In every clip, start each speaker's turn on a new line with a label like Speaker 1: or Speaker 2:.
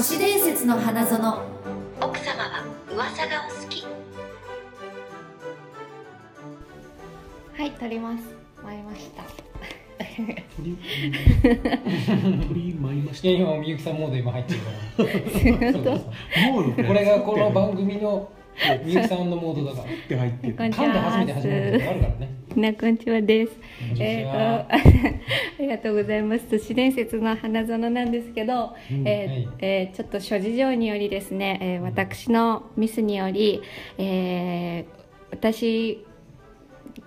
Speaker 1: 都市伝説の花園。
Speaker 2: 奥様は噂がお好き。
Speaker 3: はい、撮ります。参りました。
Speaker 4: 鳥？鳥舞いまし
Speaker 5: いや今みゆきさんモード今入ってるから。これがこの？番組のみゆきさんのモードだから。
Speaker 4: って入って
Speaker 5: 噛んで初めて始まることがあるからね。
Speaker 3: みなこんにちはです。えっ、と ありがとうございます。都市伝説の花園なんですけど、
Speaker 4: うん
Speaker 3: えー
Speaker 5: はい。
Speaker 3: えーちょっと諸事情によりですね、えー私のミスにより、えー私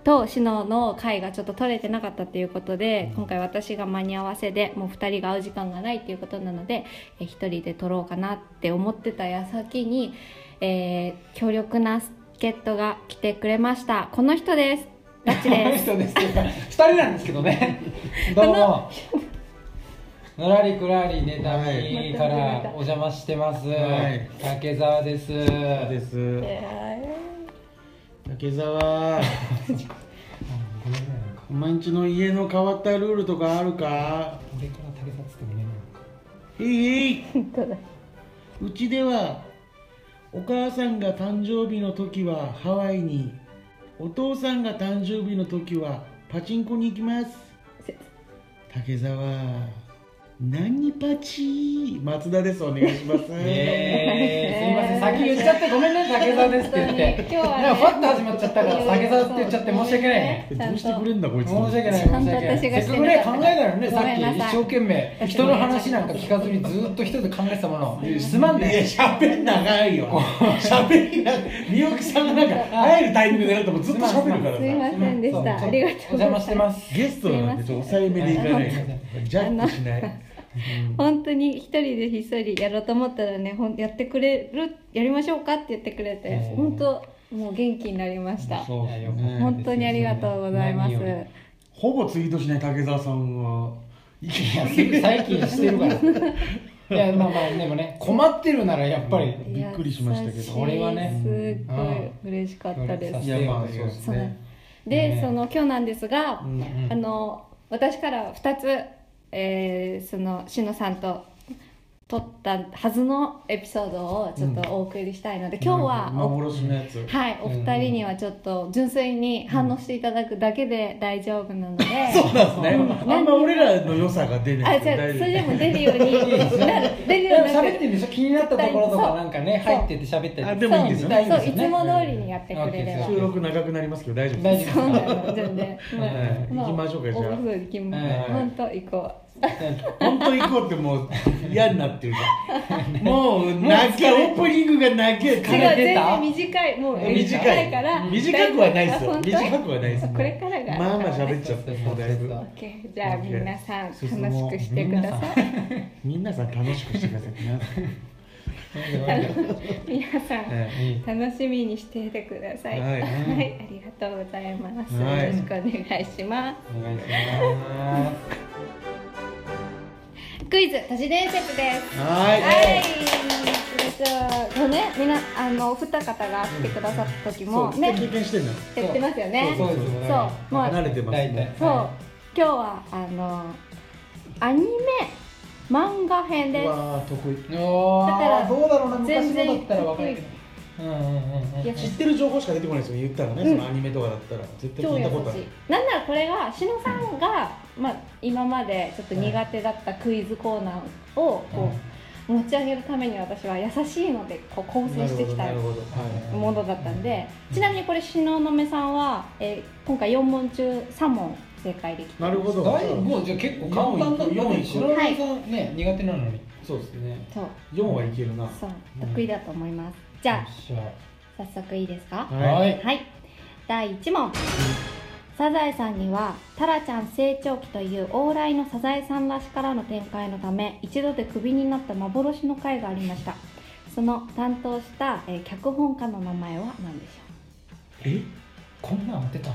Speaker 3: とシノの会がちょっと取れてなかったということで、今回私が間に合わせでもう2人が会う時間がないということなので、えー、1人で取ろうかなって思ってた矢先に、えー強力な助っ人が来てくれました。この人です。ラッチ
Speaker 5: この
Speaker 3: です
Speaker 5: 人です。人なんですけどね。どうも。のらりくらりネタミからお邪魔してます、
Speaker 4: はい。
Speaker 5: 竹澤です。
Speaker 4: です。
Speaker 3: え
Speaker 4: 竹澤 お前んちの家の変わったルールとかあるか？
Speaker 5: 俺から竹澤っつってもね
Speaker 4: へいへいうちではお母さんが誕生日の時はハワイに。お父さんが誕生日の時はパチンコに行きます。竹澤何パチ松田です。お願いします。
Speaker 5: え。ー、すいません。先言っちゃってごめんね。竹澤ですって言って。
Speaker 3: 今日はね
Speaker 5: なんかファッと始まっちゃったから竹澤って言っちゃって申し訳ない。ね
Speaker 4: えどうしてくれんだこいつ。
Speaker 5: 申し訳ない申し訳ない。せっかくね考えたのねさっき一生懸命人の話なんか聞かずにずっと一人で考えてたもの。すまん
Speaker 4: いや
Speaker 5: ね
Speaker 4: 喋ん長いよ。喋りなみゆきさんがなんか入るタイミングでやるともうずっと喋るから
Speaker 3: すいま
Speaker 4: さ
Speaker 3: せんでした。ありがとうございます
Speaker 5: お邪魔してます。
Speaker 4: ゲストなんでちょっと抑えめでいかないとジャッジしない
Speaker 3: 本当に一人でひっそりやろうと思ったらねほんやってくれるやりましょうかって言ってくれて
Speaker 5: うん。
Speaker 3: 本当もう元気になりました。
Speaker 4: そうね。
Speaker 3: 本当にありがとうございます。
Speaker 5: 何より
Speaker 4: ほぼツイートしない竹澤さんはい
Speaker 5: や最近してるから。いやまあまあでもね困ってるならやっぱり
Speaker 4: びっくりしましたけど。
Speaker 3: 優しい。
Speaker 5: これはね。
Speaker 3: すっごい嬉しかったです。
Speaker 5: いやまあ
Speaker 4: そうです
Speaker 3: そう。
Speaker 4: ね
Speaker 3: で、
Speaker 5: ね
Speaker 3: その今日なんですが、
Speaker 4: うん
Speaker 3: あの私から2つ、えーそのしのさんと撮ったはずのエピソードをちょっとお送りしたいので、今日はお
Speaker 4: 幻のやつ。
Speaker 3: はい、お二人にはちょっと純粋に反応していただくだけで大丈夫なので、
Speaker 4: そうなんですね。あんま俺らの良さが出ない。
Speaker 3: あじゃあそれでも出るようになる出るようにな
Speaker 5: 喋ってるんでしょ？気になったところとかなんかね入ってて喋ったり
Speaker 4: あでもいいんですよね。
Speaker 3: そう。そういつも通りにやってくれれば。
Speaker 4: 収録長くなりますけど大丈夫
Speaker 5: 大
Speaker 4: です
Speaker 5: 丈夫
Speaker 3: そうなの全然。まあ
Speaker 4: はい行きましょうかじゃあ。
Speaker 3: 行きま
Speaker 5: はい。
Speaker 3: 本当行こ
Speaker 4: 本当行こうってもう嫌になってるじゃん。もう泣けオープニングが泣け
Speaker 3: う違う
Speaker 5: 疲れてた
Speaker 3: 短いもう
Speaker 4: 短い。
Speaker 3: から。
Speaker 4: 短くはないですよ。短くはないです
Speaker 3: これからが。
Speaker 4: まあまあ喋っちゃってもうだいぶ。
Speaker 3: じゃあ皆さん楽しくしてください。
Speaker 4: 皆さん楽しくしてください。皆さん
Speaker 3: 楽しみにしていてください。
Speaker 4: は
Speaker 3: はい。い、ありがとうございます。
Speaker 4: はい。
Speaker 3: よろしくお願いしま
Speaker 5: お願いします
Speaker 3: す。クイズ都市伝説です。
Speaker 4: は
Speaker 3: はい。い。じゃあ、そうね、みんな、あの、お二方が来てくださった時も、
Speaker 4: そう
Speaker 3: ね、
Speaker 4: 経験してんの
Speaker 3: やってますよね。
Speaker 5: そうです
Speaker 3: そう、もう、
Speaker 4: 離れてますね。
Speaker 3: そう、今日は、あの。アニメ。漫画編です。
Speaker 4: うわー得意。
Speaker 5: お
Speaker 3: だから
Speaker 5: ーどうだろうな。昔のだったらわかるけどうんうんうんうん。
Speaker 3: いや
Speaker 4: 知ってる情報しか出てこないですよ。言ったらね、
Speaker 3: うん
Speaker 4: そのアニメとかだったら。絶対聞いたことある。
Speaker 3: なんならこれがしのさんが、まあ、今までちょっと苦手だったクイズコーナーをこう、持ち上げるために私は優しいのでこう構成してきたものだったんでちなみにこれ東雲さんは、えー今回4問中3問正解できて
Speaker 4: なるほど。
Speaker 5: だいぶもうじゃあ結構簡単だったさんね苦手なのに。
Speaker 4: そうですね。
Speaker 3: そう。
Speaker 4: 4はいけるな。
Speaker 3: そう。得意だと思います、じゃあ早速いいですか？
Speaker 4: は
Speaker 5: はい。
Speaker 3: はい。第1問サザエさんにはタラちゃん成長期という往来のサザエさんらしからの展開のため一度でクビになった幻の回がありました。その担当した、えー脚本家の名前は何でし
Speaker 4: え？
Speaker 5: こんなん当てた？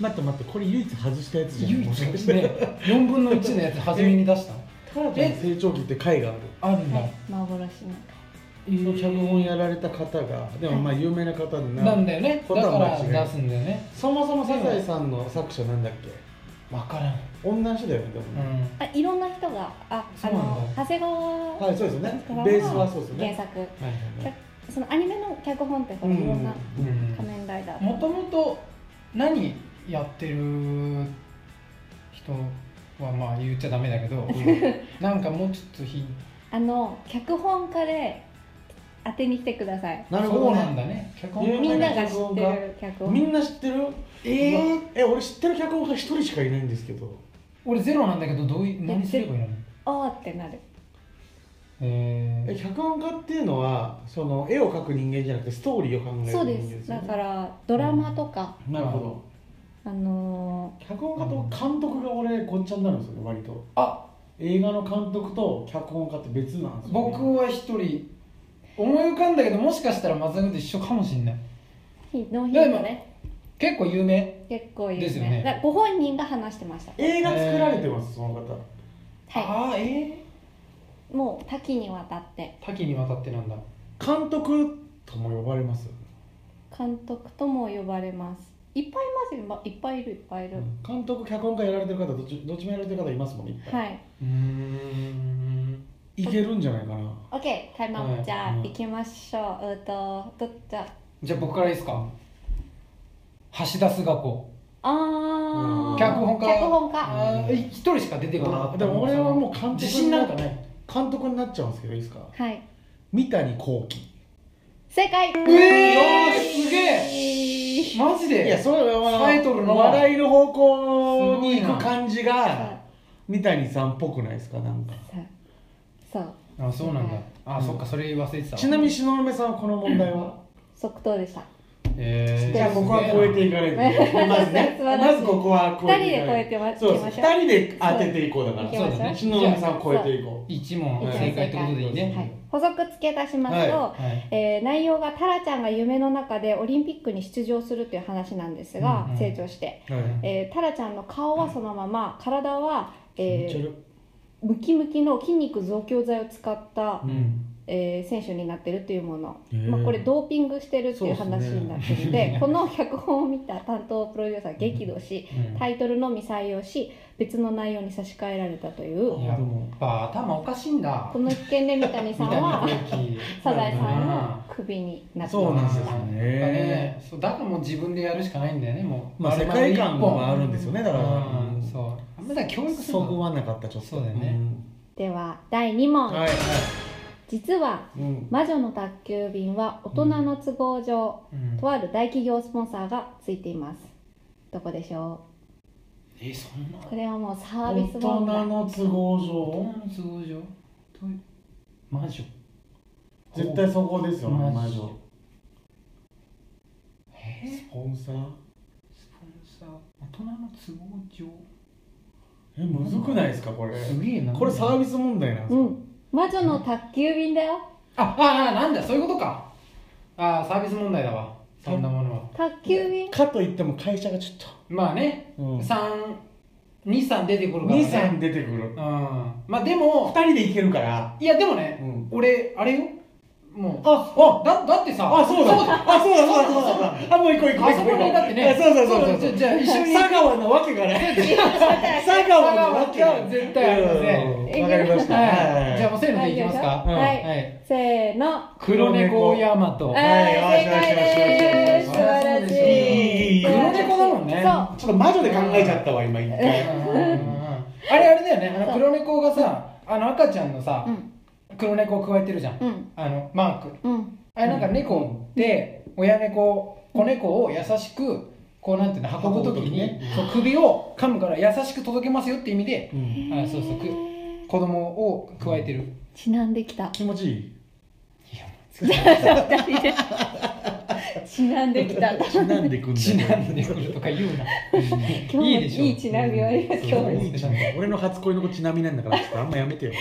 Speaker 4: 待って待ってこれ唯一外したやつじゃん。
Speaker 5: 唯一ね4 分の1のやつ初めに出したの？
Speaker 4: タラちゃん成長期って回がある。
Speaker 5: あるんだ
Speaker 3: ょうはい幻の
Speaker 4: その脚本やられた方がでもまあ有名な方でな。
Speaker 5: なんだよね。だから出すんだよね。
Speaker 4: そもそもサザエさんの作者なんだっけ？
Speaker 5: 分からん。
Speaker 4: 女の人だよねでも
Speaker 5: う
Speaker 4: ね、
Speaker 5: ん。
Speaker 3: あいろんな人がああの長谷川
Speaker 4: はいそうですよね。ベースはそうですよね。
Speaker 3: 原作。
Speaker 4: はいはいはい。
Speaker 3: そのアニメの脚本ってほらいろんな
Speaker 5: うん
Speaker 3: 仮面ライダー。
Speaker 5: もともと何やってる人はまあ言っちゃダメだけど なんかもうちょっとひ
Speaker 3: あの脚本家で当てに来てください。
Speaker 4: なるほど
Speaker 5: そうなん
Speaker 4: ね
Speaker 5: だね。脚本
Speaker 4: 有
Speaker 3: みん
Speaker 4: 名
Speaker 3: なが知ってる脚本
Speaker 4: みんな知ってる？
Speaker 5: えー、
Speaker 4: え俺知ってる脚本家一人しかいないんですけど。
Speaker 5: 俺ゼロなんだけどどういう何すればいいの？
Speaker 3: あーってなる。
Speaker 5: え
Speaker 4: え脚本家っていうのはその絵を描く人間じゃなくてストーリーを考える人
Speaker 3: そう
Speaker 4: 間
Speaker 3: です。だからドラマとか、
Speaker 4: なるほど。
Speaker 3: あの
Speaker 4: 脚本家と監督が俺ごっちゃになるんですよね割と。
Speaker 5: あ。
Speaker 4: 映画の監督と脚本家って別なんですよ、ね、
Speaker 5: 僕は一人思い浮かんだけどもしかしたら松田君と一緒かもしれない。
Speaker 3: ーノーヒントね
Speaker 5: 結構有名
Speaker 3: 結構有名。
Speaker 5: ですよね。
Speaker 3: ご本人が話してました。
Speaker 4: 映画作られてますその方。
Speaker 3: は
Speaker 5: ああえ
Speaker 3: いもう多岐にわたって。
Speaker 5: ー、多岐にわたってなんだ。
Speaker 4: 監督とも呼ばれます。
Speaker 3: 監督とも呼ばれます。いっぱいいますよ。いっぱいいるいっぱいいる、
Speaker 4: 監督脚本家やられてる方どっちどっちもやられてる方いますもんねいっぱい、
Speaker 3: はい、
Speaker 5: うーん
Speaker 4: い、けるんじゃないかな。
Speaker 3: じゃあ、
Speaker 4: うん
Speaker 3: 行きましょう。うーとどっちゃ
Speaker 5: じゃあ僕からいいですか？橋田壽賀子。
Speaker 3: あー。
Speaker 5: 脚本家。
Speaker 3: 脚本家。
Speaker 5: 一人しか出てこなかった。
Speaker 4: でも俺はもう監督
Speaker 5: 自信なんかない。
Speaker 4: 監督になっちゃうんですけどいいですか？
Speaker 3: はい。
Speaker 4: 三谷幸喜。
Speaker 3: 正解。
Speaker 5: えー、すげえ。マジで
Speaker 4: いやそれは
Speaker 5: タイトルの
Speaker 4: 笑いの方向に行く感じが三谷さんっぽくないですか？なんか
Speaker 3: そう
Speaker 5: あそうなんだ。あ、
Speaker 4: うん
Speaker 5: そっかそれ忘れてた
Speaker 4: ちなみに東雲さんはこの問題は？
Speaker 3: 即答でした。
Speaker 5: えー、
Speaker 4: じゃあここは超えていかな いとまずね。まずここは超えていかない
Speaker 3: 二人で超えてま
Speaker 4: そう
Speaker 3: う
Speaker 4: 二人で当てていこうだから。
Speaker 5: そうだね。
Speaker 4: 東雲さんを超えていこ
Speaker 5: 一問
Speaker 3: 一問
Speaker 5: 正解ってことでいいね、
Speaker 3: はい、補足付け足しますと、
Speaker 4: は
Speaker 5: はい。
Speaker 3: えー内容がタラちゃんが夢の中でオリンピックに出場するという話なんですが、
Speaker 5: うんうん。
Speaker 3: 成長して、
Speaker 4: うはい。
Speaker 3: えータラちゃんの顔はそのまま体は、えー
Speaker 4: 気持ち悪い
Speaker 3: ムキムキの筋肉増強剤を使った、
Speaker 4: うん。
Speaker 3: えー選手になってるというもの、
Speaker 4: へー。
Speaker 3: まあ、これドーピングしてるっていう話になってるので この脚本を見た担当プロデューサーは激怒し、
Speaker 5: うん。
Speaker 3: タイトルのみ採用し別の内容に差し替えられたという。
Speaker 5: やっぱ頭おかしいんだ。
Speaker 3: この一件で三谷さんは サザエさん
Speaker 5: うん
Speaker 3: のクビになって
Speaker 4: そうなんですよ
Speaker 3: ました
Speaker 4: ね
Speaker 5: ねそうだからもう自分でやるしかないんだよねもう。
Speaker 4: まあ世界観もあるんですよねだから。
Speaker 5: うん。そう。あんまだ教育
Speaker 4: そぐわなかったちょっと
Speaker 5: そうだよね。
Speaker 3: では第2問、
Speaker 4: うんはいはい。
Speaker 3: 実は
Speaker 4: うん。
Speaker 3: 魔女の宅急便は大人の都合上、
Speaker 5: うん。
Speaker 3: とある大企業スポンサーがついています。どこでしょ
Speaker 5: えそんな？
Speaker 3: うこれはもうサー
Speaker 4: 大
Speaker 3: ビス問題
Speaker 4: 人の都合
Speaker 5: 大人
Speaker 4: 上
Speaker 5: の都合上？と魔女。
Speaker 4: 絶対そこですよね
Speaker 5: 魔女。
Speaker 4: 魔女。
Speaker 5: え？
Speaker 4: スポンサー？
Speaker 5: スポンサー？大人の都合上？
Speaker 4: えむずくないですかこれ？
Speaker 5: すげえな。
Speaker 4: これサービス問題なんですか？
Speaker 3: うん。魔女の宅急便だよ。
Speaker 5: あああなんだそういうことか。ああサービス問題だわ。そんなものは。
Speaker 3: 宅急便？
Speaker 4: かといっても会社がちょっ
Speaker 5: まあね、
Speaker 4: うん。
Speaker 5: 三23出てくる
Speaker 4: と
Speaker 5: からね。
Speaker 4: 23出てくる。
Speaker 5: うん。まあでも
Speaker 4: 2人でいけるから。
Speaker 5: いやでもね、
Speaker 4: うん。
Speaker 5: 俺あれよもう。
Speaker 4: ああ
Speaker 5: だだってさ。
Speaker 4: あそうだ。あそうだそうだそうだ。そうだ。あもう行こう行こう。
Speaker 5: あそこにだってね。
Speaker 4: あそうそうそうそう。
Speaker 5: じゃじゃあ一緒に
Speaker 4: 佐川なわけが ない佐川なわけが
Speaker 5: 絶対ありま
Speaker 4: わかりました。
Speaker 5: はい、じゃあもうせーの
Speaker 3: はい
Speaker 5: でいきますか、
Speaker 3: はい、
Speaker 5: はい。
Speaker 3: せーの。
Speaker 5: 黒猫ヤマト
Speaker 3: は
Speaker 4: はい
Speaker 3: い正解です素
Speaker 4: よしよし。よしよし
Speaker 3: 晴らしい。
Speaker 5: 黒猫だもんね。
Speaker 3: そう。
Speaker 4: ちょっと魔女で考えちゃったわ今一回。
Speaker 5: あれあれだよね。あの黒猫がさあの赤ちゃんのさ、
Speaker 3: うん
Speaker 5: 黒猫を加えてるじゃん、
Speaker 3: うん。
Speaker 5: あのマーク。
Speaker 3: うん。
Speaker 5: あれなんか猫って親猫子猫を優しくこうなんていうの運ぶ時に
Speaker 4: ね
Speaker 5: そう首を噛むから優しく届けますよって意味で
Speaker 4: うん。
Speaker 5: あそうそうく子供を加えてる、
Speaker 3: ちなんできた。
Speaker 4: 気持ちいい。
Speaker 3: ちな んできた。
Speaker 4: ちなんでくんだ
Speaker 5: ちなんでくるとか言うな。いいでしょ。
Speaker 3: いいちなみをあります。
Speaker 4: いいちなみ俺の初恋の子ちなみなんだからちょっとあんまやめてよ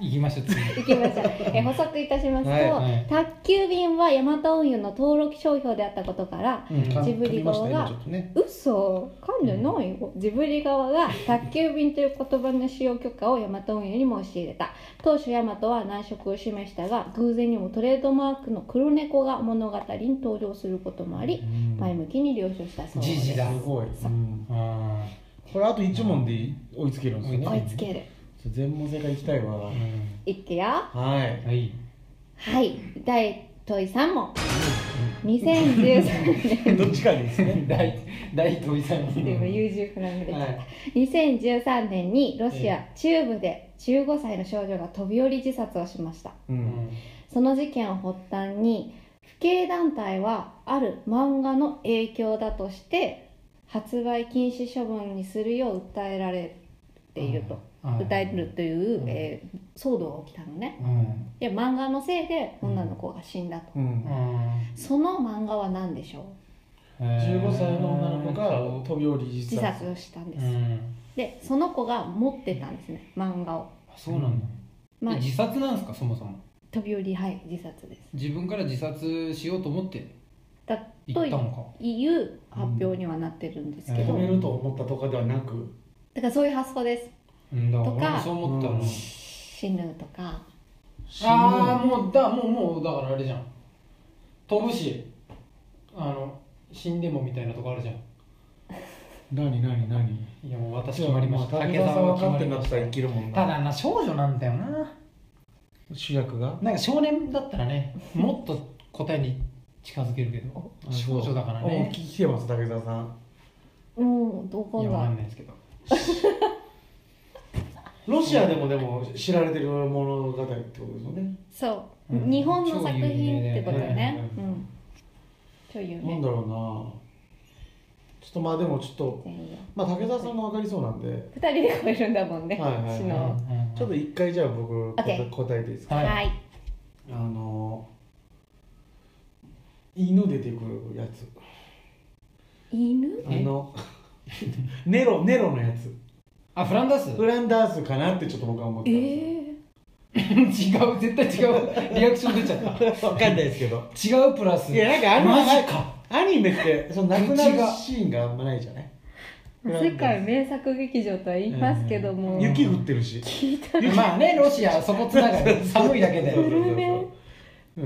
Speaker 5: 行きましょう次。
Speaker 3: いきましょう。え補足いたしますと、
Speaker 4: はい
Speaker 5: はい。
Speaker 3: 宅急便はヤマト運輸の登録商標であったことから、
Speaker 4: うん。
Speaker 3: ジブリ側が
Speaker 4: ね
Speaker 3: 嘘？噛んでない？よ、ジブリ側が宅急便という言葉の使用許可をヤマト運輸に申し入れた。当初ヤマトは難色を示したが偶然にもトレードマークの黒猫が物語に登場することもあり前向きに了承したそうです。
Speaker 5: 時事だ。
Speaker 4: すごい、うん。
Speaker 5: あ
Speaker 4: これあと1問で追いつけるんですよね。
Speaker 3: 追いつける
Speaker 4: 全問正解いきたいわ、
Speaker 5: うん。
Speaker 3: いくよ。
Speaker 4: はい。
Speaker 5: はい。
Speaker 3: はい。第問い3問2013年。
Speaker 4: どっちかですね。
Speaker 5: 大大問いさん
Speaker 3: でも優柔不断が出ちゃっ
Speaker 4: は
Speaker 3: た2013年にロシア中部で15歳の少女が飛び降り自殺をしました。
Speaker 4: い、うん。
Speaker 3: その事件を発端に不敬団体はある漫画の影響だとして発売禁止処分にするよう訴えられていると、
Speaker 5: うん
Speaker 3: 訴えるという、
Speaker 5: うん。
Speaker 3: えー騒動が起きたのね。
Speaker 5: うん。
Speaker 3: で漫画のせいで女の子が死んだと、
Speaker 4: うん。
Speaker 5: うん。
Speaker 3: その漫画は何でしょう
Speaker 4: ？15歳の女の子が飛び降り自
Speaker 3: 自
Speaker 4: 殺
Speaker 3: 殺をしたんです、
Speaker 5: うん。
Speaker 3: でその子が持ってたんですね漫画を、
Speaker 5: そうなんだ。
Speaker 3: まあ
Speaker 5: え、自殺なんですかそもそも？
Speaker 3: 飛び降りはい自殺です。
Speaker 5: 自分から自殺しようと思って
Speaker 3: だと
Speaker 5: 行ったのか。
Speaker 3: いう発表にはなってるんですけど、
Speaker 4: 止めると思ったとかではなく。
Speaker 3: だからそういう発想ですとか
Speaker 5: う思ったの、
Speaker 4: うん。
Speaker 3: 死ぬとか。
Speaker 5: ああもうだもうもうだからあれじゃん。飛ぶしあの死んでもみたいなとこあるじゃん。
Speaker 4: 何何何？
Speaker 5: いやもう私決まりました。
Speaker 4: 武田さん分かってんだ
Speaker 5: ま
Speaker 4: った。ら生きるもんな。
Speaker 5: ただな少女なんだよな。
Speaker 4: 主役が？
Speaker 5: なんか少年だったらねもっと答えに近づけるけど
Speaker 4: あ
Speaker 5: 少女だから
Speaker 4: お
Speaker 5: ね
Speaker 4: 聞きてます武田さん。
Speaker 3: もうどこ
Speaker 5: いやわか
Speaker 3: だ
Speaker 5: んないですけど
Speaker 4: ロシアでもでも知られてる物語ってことですよね。
Speaker 3: そう、
Speaker 5: うん。
Speaker 3: 日本の作品ってことよね。
Speaker 5: 超有名だよね。
Speaker 3: うん。超有名。
Speaker 4: なんだろうな。ちょっとまあでもちょっとまあ武田さんも分かりそうなんで。
Speaker 3: 二人で超えるんだもんね。
Speaker 4: はいはいはい。
Speaker 3: 死の。
Speaker 4: ちょっと一回じゃあ僕答
Speaker 3: OK
Speaker 4: え答えていいですか？
Speaker 5: はい。
Speaker 3: はい。
Speaker 4: あの犬出てくるやつ。
Speaker 3: 犬？
Speaker 4: あの ネロネロのやつ
Speaker 5: あフランダース？
Speaker 4: フランダースかなってちょっと僕は思って
Speaker 3: え
Speaker 4: たんですよ。
Speaker 3: ー、
Speaker 5: 違う絶対違う。リアクション出ちゃった。
Speaker 4: 分かんないですけど。
Speaker 5: 違うプラス。
Speaker 4: いやなんかあの
Speaker 5: マジか。
Speaker 4: アニメってその亡くなるシーンがあんまないじゃない？
Speaker 3: 世界名作劇場とは言いますけども、
Speaker 5: うん。
Speaker 4: 雪降ってるし。
Speaker 3: 聞いた。
Speaker 5: まあねロシアそこつながり寒いだけで。
Speaker 4: そう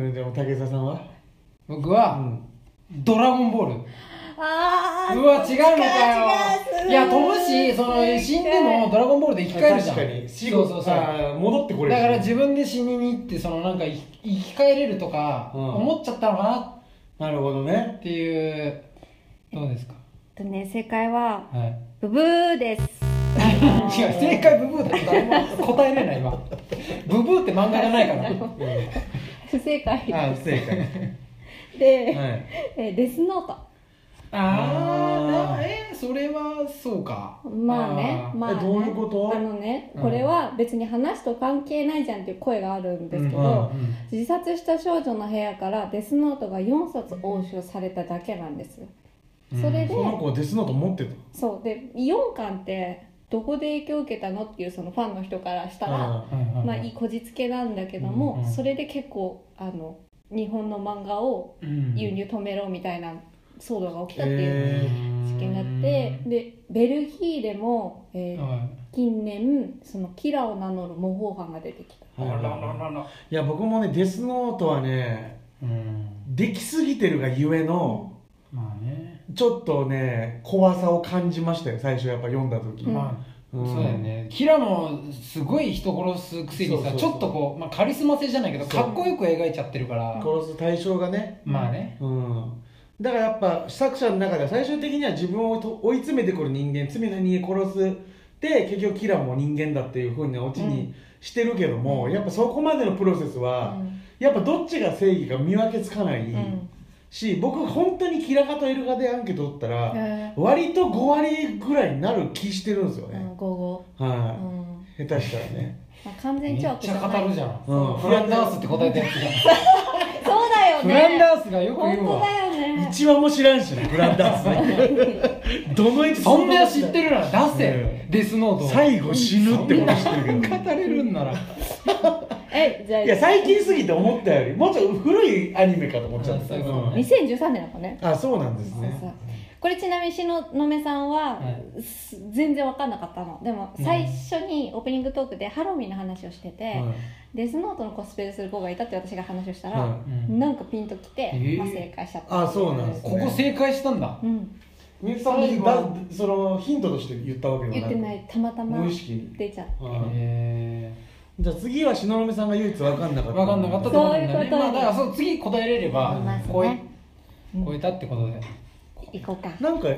Speaker 4: ん、でも武田さんは？う
Speaker 5: 僕は
Speaker 4: ん。
Speaker 5: ドラゴンボール。
Speaker 3: あー
Speaker 5: うわ違うのかよ。
Speaker 3: 違う
Speaker 5: いや飛ぶしその死んでもドラゴンボールで生き返るじゃん。
Speaker 4: 確かに。
Speaker 5: そうそうそう。
Speaker 4: あー戻ってこれる。し
Speaker 5: だから自分で死にに行ってそのなんか生き生き返れるとか
Speaker 4: うん。
Speaker 5: 思っちゃったのかな。
Speaker 4: なるほどね。
Speaker 5: っていうどうですか？
Speaker 3: とね正解は
Speaker 5: はい。
Speaker 3: ブブーです。
Speaker 5: 違う正解ブブーだと誰も 答えれない今ブブーって漫画がないから。
Speaker 3: 不正解。
Speaker 4: ああ不正解。
Speaker 3: で、
Speaker 4: はい。
Speaker 3: えーデスノート
Speaker 5: あーなえそれはそうか。
Speaker 3: まあね
Speaker 5: あー。
Speaker 3: まあね。
Speaker 4: えどういうこと？
Speaker 3: あのね
Speaker 5: うん。
Speaker 3: これは別に話と関係ないじゃんっていう声があるんですけど、
Speaker 4: うん
Speaker 5: うん
Speaker 3: 自殺した少女の部屋からデスノートが4冊押収されただけなんです。それで、
Speaker 4: その子はデスノート持ってた
Speaker 3: そう。で4巻ってどこで影響を受けたのっていうそのファンの人からしたら、まあいいこじつけなんだけども、
Speaker 5: うんうん。
Speaker 3: それで結構あの日本の漫画を
Speaker 5: うん。
Speaker 3: 輸入止めろみたいな騒動が起きたっていう
Speaker 4: え
Speaker 3: 事件があって、でベルギーでも、えー
Speaker 5: は
Speaker 3: 近年そのキラを名乗る模倣犯が出てきた。
Speaker 5: いあらら
Speaker 4: はい
Speaker 5: らら。
Speaker 4: いや僕もねデスノートはね
Speaker 5: うん。
Speaker 4: できすぎてるがゆえの
Speaker 5: まあね。
Speaker 4: ちょっとね怖さを感じましたよ最初やっぱ読んだ時、
Speaker 3: うん
Speaker 5: まあ
Speaker 4: ん。
Speaker 5: そうだよね。キラもすごい人殺すくせにさ
Speaker 4: そうそうそう。
Speaker 5: ちょっとこう、まあ、カリスマ性じゃないけどかっこよく描いちゃってるから。
Speaker 4: 殺す対象がね。
Speaker 5: まあね。
Speaker 4: うんだからやっぱ作者の中では最終的には自分をと追い詰めてくる人間罪の人間殺す。で結局キラも人間だっていうふうなオチにしてるけども、やっぱそこまでのプロセスは、やっぱどっちが正義か見分けつかない、
Speaker 3: うんうん。
Speaker 4: し僕本当にキラかとイルカでアンケート取ったら、
Speaker 3: え
Speaker 4: 割と5割ぐらいになる気してるんですよ
Speaker 3: ーうん
Speaker 4: ね、
Speaker 3: 午後、う
Speaker 4: は
Speaker 3: ん。
Speaker 4: い下手したらね。
Speaker 3: まあ、完全
Speaker 5: めっちゃ語るじゃん、
Speaker 4: うん。
Speaker 5: フランダースって答えたやつじゃん。
Speaker 3: そうだよね。
Speaker 5: フランダースがよく
Speaker 3: 本
Speaker 5: 言うわ。
Speaker 3: 当だよね
Speaker 4: 一話も知らんしね フランダースね。どのエピソード
Speaker 5: そんな知ってるなら出せ、
Speaker 4: うん。
Speaker 5: デスノートを。
Speaker 4: 最後死ぬってこと知ってるけど。
Speaker 5: 語れるんなら。
Speaker 3: えじゃあ。
Speaker 4: いや最近すぎて思ったよりもうちょっと古いアニメかと思っちゃった。
Speaker 5: う
Speaker 4: ん
Speaker 5: ね
Speaker 3: 2013年だからね。
Speaker 4: あそうなんですね。
Speaker 3: そうそうこれちなみに東雲さんは、
Speaker 5: はい。
Speaker 3: す全然分かんなかったの。でも
Speaker 5: うん。
Speaker 3: 最初にオープニングトークでハロウィンの話をしてて、
Speaker 4: はい。
Speaker 3: デスノートのコスプレする子がいたって私が話をしたら、
Speaker 4: は
Speaker 5: うん。
Speaker 3: なんかピンときて、
Speaker 5: えー。
Speaker 3: まあ、正解しちゃった。
Speaker 4: あそうなんです
Speaker 5: ここ正解したんだ。
Speaker 3: うん。
Speaker 4: みゆきさん
Speaker 5: 最後
Speaker 4: だそのヒントとして言ったわけではなく
Speaker 3: 言ってない。たまたま
Speaker 4: 無意識に。
Speaker 3: 出ちゃっ
Speaker 4: うん
Speaker 5: え
Speaker 4: じゃあ次は東雲さんが唯一分かんなかった。
Speaker 5: 分かんなかったと思うんだよね。
Speaker 3: そういうこと
Speaker 5: まあだからそう次答えれればえ
Speaker 3: うん。
Speaker 5: 超えたってことで
Speaker 3: 行こうか。
Speaker 4: なんか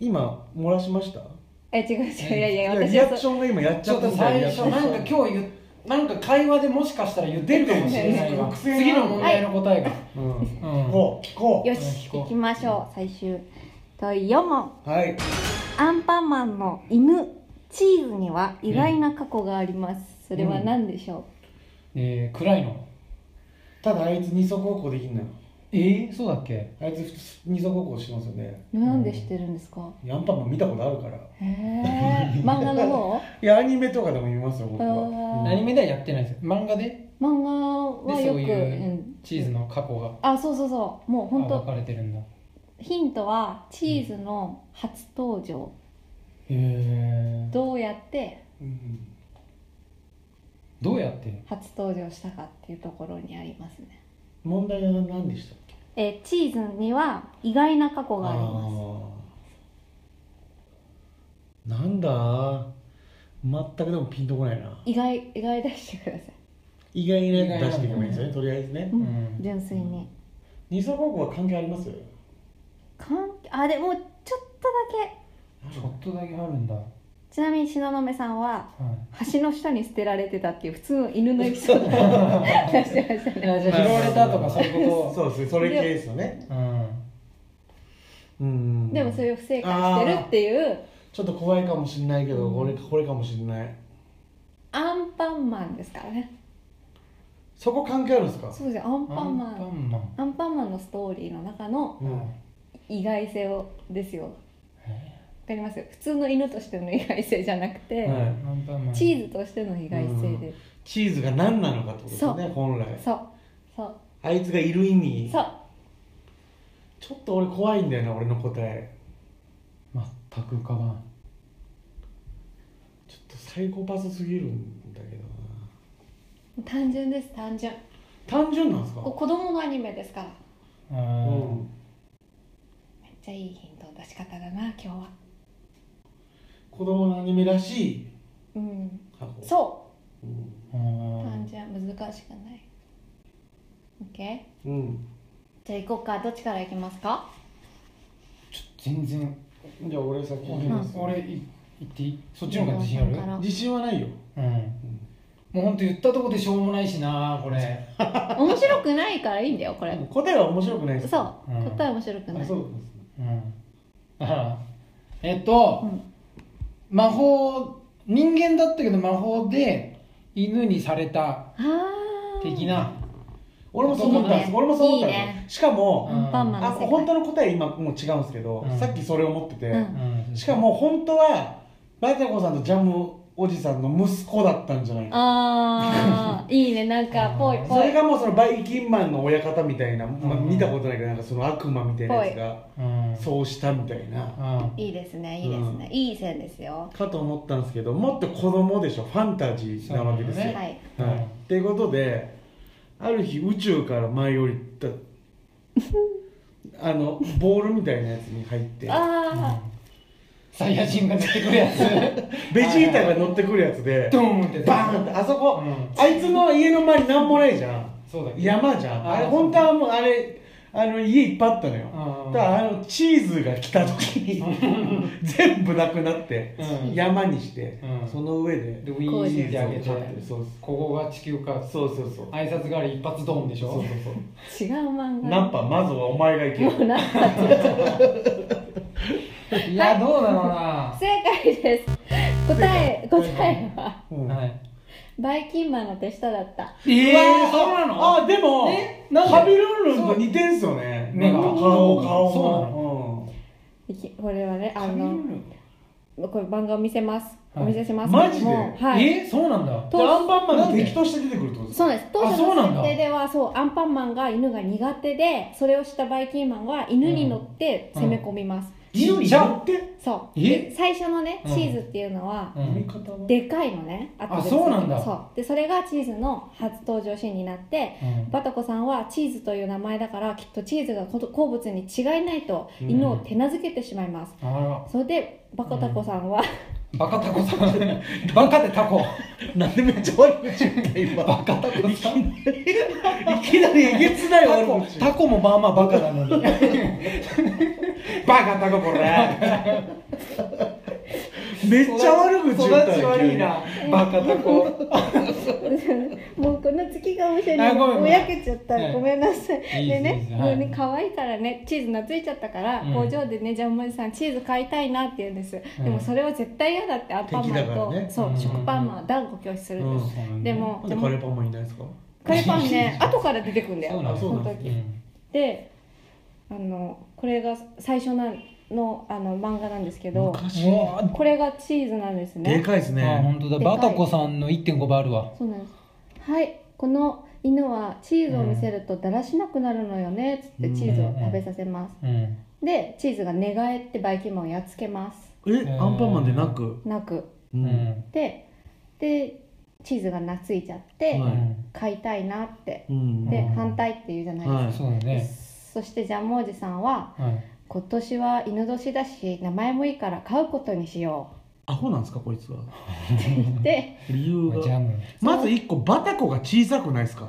Speaker 4: 今漏らしました？
Speaker 3: え違う違う。いやいや
Speaker 4: いや
Speaker 3: 私
Speaker 4: リアク
Speaker 3: はそう
Speaker 4: ションが今やっちゃった
Speaker 5: と最
Speaker 4: みたいなリアクション。
Speaker 5: 初なんか今日言うなんか会話でもしかしたら言ってるかもしれない。次の問題の答えが、
Speaker 4: うん。
Speaker 5: うん。
Speaker 4: 聞こう。聞こ
Speaker 3: よし
Speaker 5: 聞こう
Speaker 3: 行きましょう。最終問4問
Speaker 4: うはい。
Speaker 3: アンパンマンの犬チーズには意外な過去があります、それは何でしょ
Speaker 5: えー、暗いの。
Speaker 4: ただあいつ二足歩行できんのよ
Speaker 5: えー、そうだっけ？
Speaker 4: あいつ二足歩行してますよね。
Speaker 3: う、なんで知ってるんですか？
Speaker 4: ヤンパンマン見たことあるから。
Speaker 3: へえ 漫画の方？
Speaker 4: いやアニメとかでも見ますよ僕は。
Speaker 5: アニメではやってないです漫画で？
Speaker 3: 漫画は
Speaker 5: で
Speaker 3: よく
Speaker 5: そういう
Speaker 3: うん。
Speaker 5: チーズの過去が。
Speaker 3: あそうそうそう。もう本
Speaker 5: 分
Speaker 3: 当
Speaker 5: かれてるんだ。
Speaker 3: ヒントはチーズの初登場、
Speaker 5: へえ
Speaker 3: どうやって？
Speaker 4: うん。
Speaker 5: どうやって？
Speaker 3: 初登場したかっていうところにありますね
Speaker 4: 問題は何でしたっけ？
Speaker 3: えーチーズには意外な過去があります。
Speaker 4: なんだ？全くでもピンとこないな。
Speaker 3: 意外意外出してください、
Speaker 4: 意外なやつ出していけばいいんですよね。とりあえずね。
Speaker 3: うん。
Speaker 5: うん。
Speaker 3: 純粋に。
Speaker 4: 二足歩行は関係あります？
Speaker 3: 関係あでもちょっとだけ。
Speaker 5: ちょっとだけあるんだ、は
Speaker 3: ちなみに東雲さんは
Speaker 5: い
Speaker 3: 橋の下に捨てられてたっていう普通の犬のエピソードを 出してましたね。
Speaker 5: いやじゃあ拾われたとかそういうこ
Speaker 4: そうですね。それ系ですよね。
Speaker 5: とうん。
Speaker 4: うん。
Speaker 3: でもそういう不正解してるっていう
Speaker 4: ちょっと怖いかもしれないけど、
Speaker 3: うん。
Speaker 4: これこれかもしれない。
Speaker 3: アンパンマンですからね。
Speaker 4: そこ関係あるんですか？
Speaker 3: そうですよ。アンパンマ
Speaker 5: アンパ
Speaker 3: ン
Speaker 5: ンマン。
Speaker 3: アンパンマンのストーリーの中の
Speaker 4: うん。
Speaker 3: 意外性をですよ。わかります？普通の犬としての意外性じゃなくて、
Speaker 4: はい。
Speaker 3: チーズとしての意外性で、
Speaker 4: チーズが何なのかってことですよね本来。
Speaker 3: そう。そう。
Speaker 4: あいつがいる意味。
Speaker 3: そう。
Speaker 4: ちょっと俺怖いんだよな俺の答え。
Speaker 5: 全く浮かばん。
Speaker 4: ちょっとサイコパスすぎるんだけど
Speaker 3: 単純です単純。
Speaker 4: な単純なんですか？
Speaker 3: こ子供のアニメですから。
Speaker 5: う
Speaker 4: うん。ん
Speaker 3: めっちゃいいヒントの出し方だな今日は
Speaker 4: 子供のアニメらしい
Speaker 3: うん。
Speaker 4: 過去。
Speaker 3: そ
Speaker 4: う。ん。
Speaker 3: う単純難しくない。OK
Speaker 4: うん。
Speaker 3: じゃあ行こうか。どっちから行きますか？
Speaker 5: 全然。
Speaker 4: じゃあ俺先
Speaker 5: 俺
Speaker 4: に言います
Speaker 5: 俺い言っていい？そっちの方が自信ある？
Speaker 4: 自信はないよ。
Speaker 5: うん。もうほんと言ったとこでしょうもないしなこれ。
Speaker 3: 面白くないからいいんだよこれ。
Speaker 4: 答えは面白くないです
Speaker 3: そう、
Speaker 5: うん。
Speaker 3: 答え面白くない。
Speaker 4: あそうですね。
Speaker 5: うん。だからえっと、
Speaker 3: うん
Speaker 5: 魔法人間だったけど魔法で犬にされた的な。
Speaker 4: 俺もそう思ったんです。
Speaker 3: ね
Speaker 4: 俺もそう思ったんですしかもあ本当の答え今もう違うんですけど、
Speaker 5: うん。
Speaker 4: さっきそれを思ってて、しかも本当はバタコさんとジャムおじさんの息子だったんじゃないか。
Speaker 3: あーいいね。なんかぽい
Speaker 4: そ
Speaker 3: ぽい。
Speaker 4: れがもうそのバイキンマンの親方みたいな、まあ、
Speaker 5: うん。
Speaker 4: 見たことないけどなんかその悪魔みたいなやつが
Speaker 5: うん。
Speaker 4: そうしたみたいな。
Speaker 5: うん。
Speaker 3: いいですねいいですね、いい線ですよ。
Speaker 4: かと思ったんですけどもっと子供でしょファンタジーなわけですよ、
Speaker 5: そうだ
Speaker 3: はい。
Speaker 4: はい、っていうことである日宇宙から舞い降りたあのボールみたいなやつに入って。
Speaker 3: あ
Speaker 5: サイヤ人が出てくるやつ。
Speaker 4: ベジータが乗ってくるやつで
Speaker 5: ドーンって。
Speaker 4: バーンってあそこ、
Speaker 5: うん。
Speaker 4: あいつの家の周りなんもないじゃん。
Speaker 5: そうだ
Speaker 4: 山じゃん。あれ本当はもうあれあの家いっぱいあったのよ。
Speaker 5: うん。
Speaker 4: だからあのチーズが来た時に 全部なくなって
Speaker 5: うん。
Speaker 4: 山にして
Speaker 5: うん。
Speaker 4: その上で
Speaker 5: でウィーンってあげて
Speaker 4: そうそう。
Speaker 5: ここが地球か。
Speaker 4: そうそうそう。
Speaker 5: 挨拶代わり一発ドーンでしょ？
Speaker 4: そうそうそう。
Speaker 3: ー違う漫画。
Speaker 4: ナンパまずはお前が行けよ
Speaker 5: いやどうだろうな。
Speaker 3: 正解です。答え答えは。
Speaker 4: うん。
Speaker 5: はい。
Speaker 3: バイキンマンの手下だった。
Speaker 5: え
Speaker 4: ー
Speaker 5: そうなの？
Speaker 4: あでも
Speaker 5: え？なんで？
Speaker 4: ハビルンルンと似てんすよね。
Speaker 5: 目が
Speaker 4: なんか顔顔
Speaker 3: これはねあ
Speaker 5: カビル
Speaker 3: の
Speaker 5: ン
Speaker 3: これ漫画を見せます、
Speaker 5: はい。
Speaker 3: お見せします。
Speaker 4: マジで？
Speaker 3: はい。
Speaker 5: えそうなんだ。
Speaker 4: うんでアンパンマンが敵として出てくるってことですか？
Speaker 3: そうです。当初
Speaker 5: そうなんだ。
Speaker 3: の設定ではそうアンパンマンが犬が苦手でそれをしたバイキンマンは犬に乗って攻め込みます、
Speaker 4: 犬に乗って？
Speaker 3: そう。
Speaker 5: え？
Speaker 3: で最初のね
Speaker 5: うん。
Speaker 3: チーズっていうのは、
Speaker 5: うん。
Speaker 3: でかいのねあ
Speaker 5: あそうなんだ。
Speaker 3: そう。でそれがチーズの初登場シーンになって
Speaker 5: うん。
Speaker 3: バタコさんはチーズという名前だからきっとチーズがこと好物に違いないと犬を手なずけてしまいます、
Speaker 5: あら。
Speaker 3: それでバカタコさんは、
Speaker 5: バカタコさん。バカでタコ。
Speaker 4: なんでめっちゃ悪口言った今。
Speaker 5: バカタコさん。
Speaker 4: いきなりえげつない悪口。
Speaker 5: タコもまあまあバカなのに。バカタコこれ
Speaker 4: めっちゃ悪口言った
Speaker 5: 育ち悪いな。バカタコ。
Speaker 3: もうこの月が面白い。
Speaker 5: あごめんごめん。
Speaker 3: ぼやけちゃった、
Speaker 5: はい
Speaker 3: ごめんなさい。でね
Speaker 5: ですいいですはい。
Speaker 3: もうね可愛いからねチーズ懐いちゃったから、
Speaker 5: うん。
Speaker 3: 工場でねジャムおじさんチーズ買いたいなって言うんです、
Speaker 5: うん。
Speaker 3: でもそれは絶対嫌だってアンパンマンと、
Speaker 4: ね。
Speaker 3: そう、
Speaker 5: うん。
Speaker 3: 食パンマンは断固拒否するんです、
Speaker 4: うん。
Speaker 3: でも
Speaker 4: でカレーパンマンいないですか？
Speaker 3: カレーパンね 後から出てくんだよ。
Speaker 5: そ
Speaker 3: の時、
Speaker 5: うん。
Speaker 3: であのこれが最初なのあの漫画なんですけどこれがチーズなんですね。
Speaker 4: でかいです
Speaker 5: あ
Speaker 4: ね
Speaker 5: 本当だ。バタコさんの1.5倍あるわ。
Speaker 3: そうなんです。はいこの犬はチーズを見せるとだらしなくなるのよねっつってチーズを食べさせます、
Speaker 5: うん。
Speaker 3: でチーズが寝返ってバイキンマンをやっつけます。
Speaker 4: えアンパンマンでなく？
Speaker 3: なく。
Speaker 4: う
Speaker 5: うん。ん
Speaker 3: ででチーズが懐いちゃって、
Speaker 4: はい。
Speaker 3: 飼いたいなって。
Speaker 4: うん。
Speaker 3: で、
Speaker 5: うん
Speaker 3: 反対って言うじゃないですか、
Speaker 4: はい。
Speaker 5: そね。
Speaker 3: そしてジャムおじさんは
Speaker 5: はい
Speaker 3: 今年は犬年だし名前もいいから飼うことにしよ
Speaker 4: アホなんですかこいつは。
Speaker 3: う で
Speaker 4: 理由が。
Speaker 5: ジャム。
Speaker 4: まず一個バタコが小さくないですか？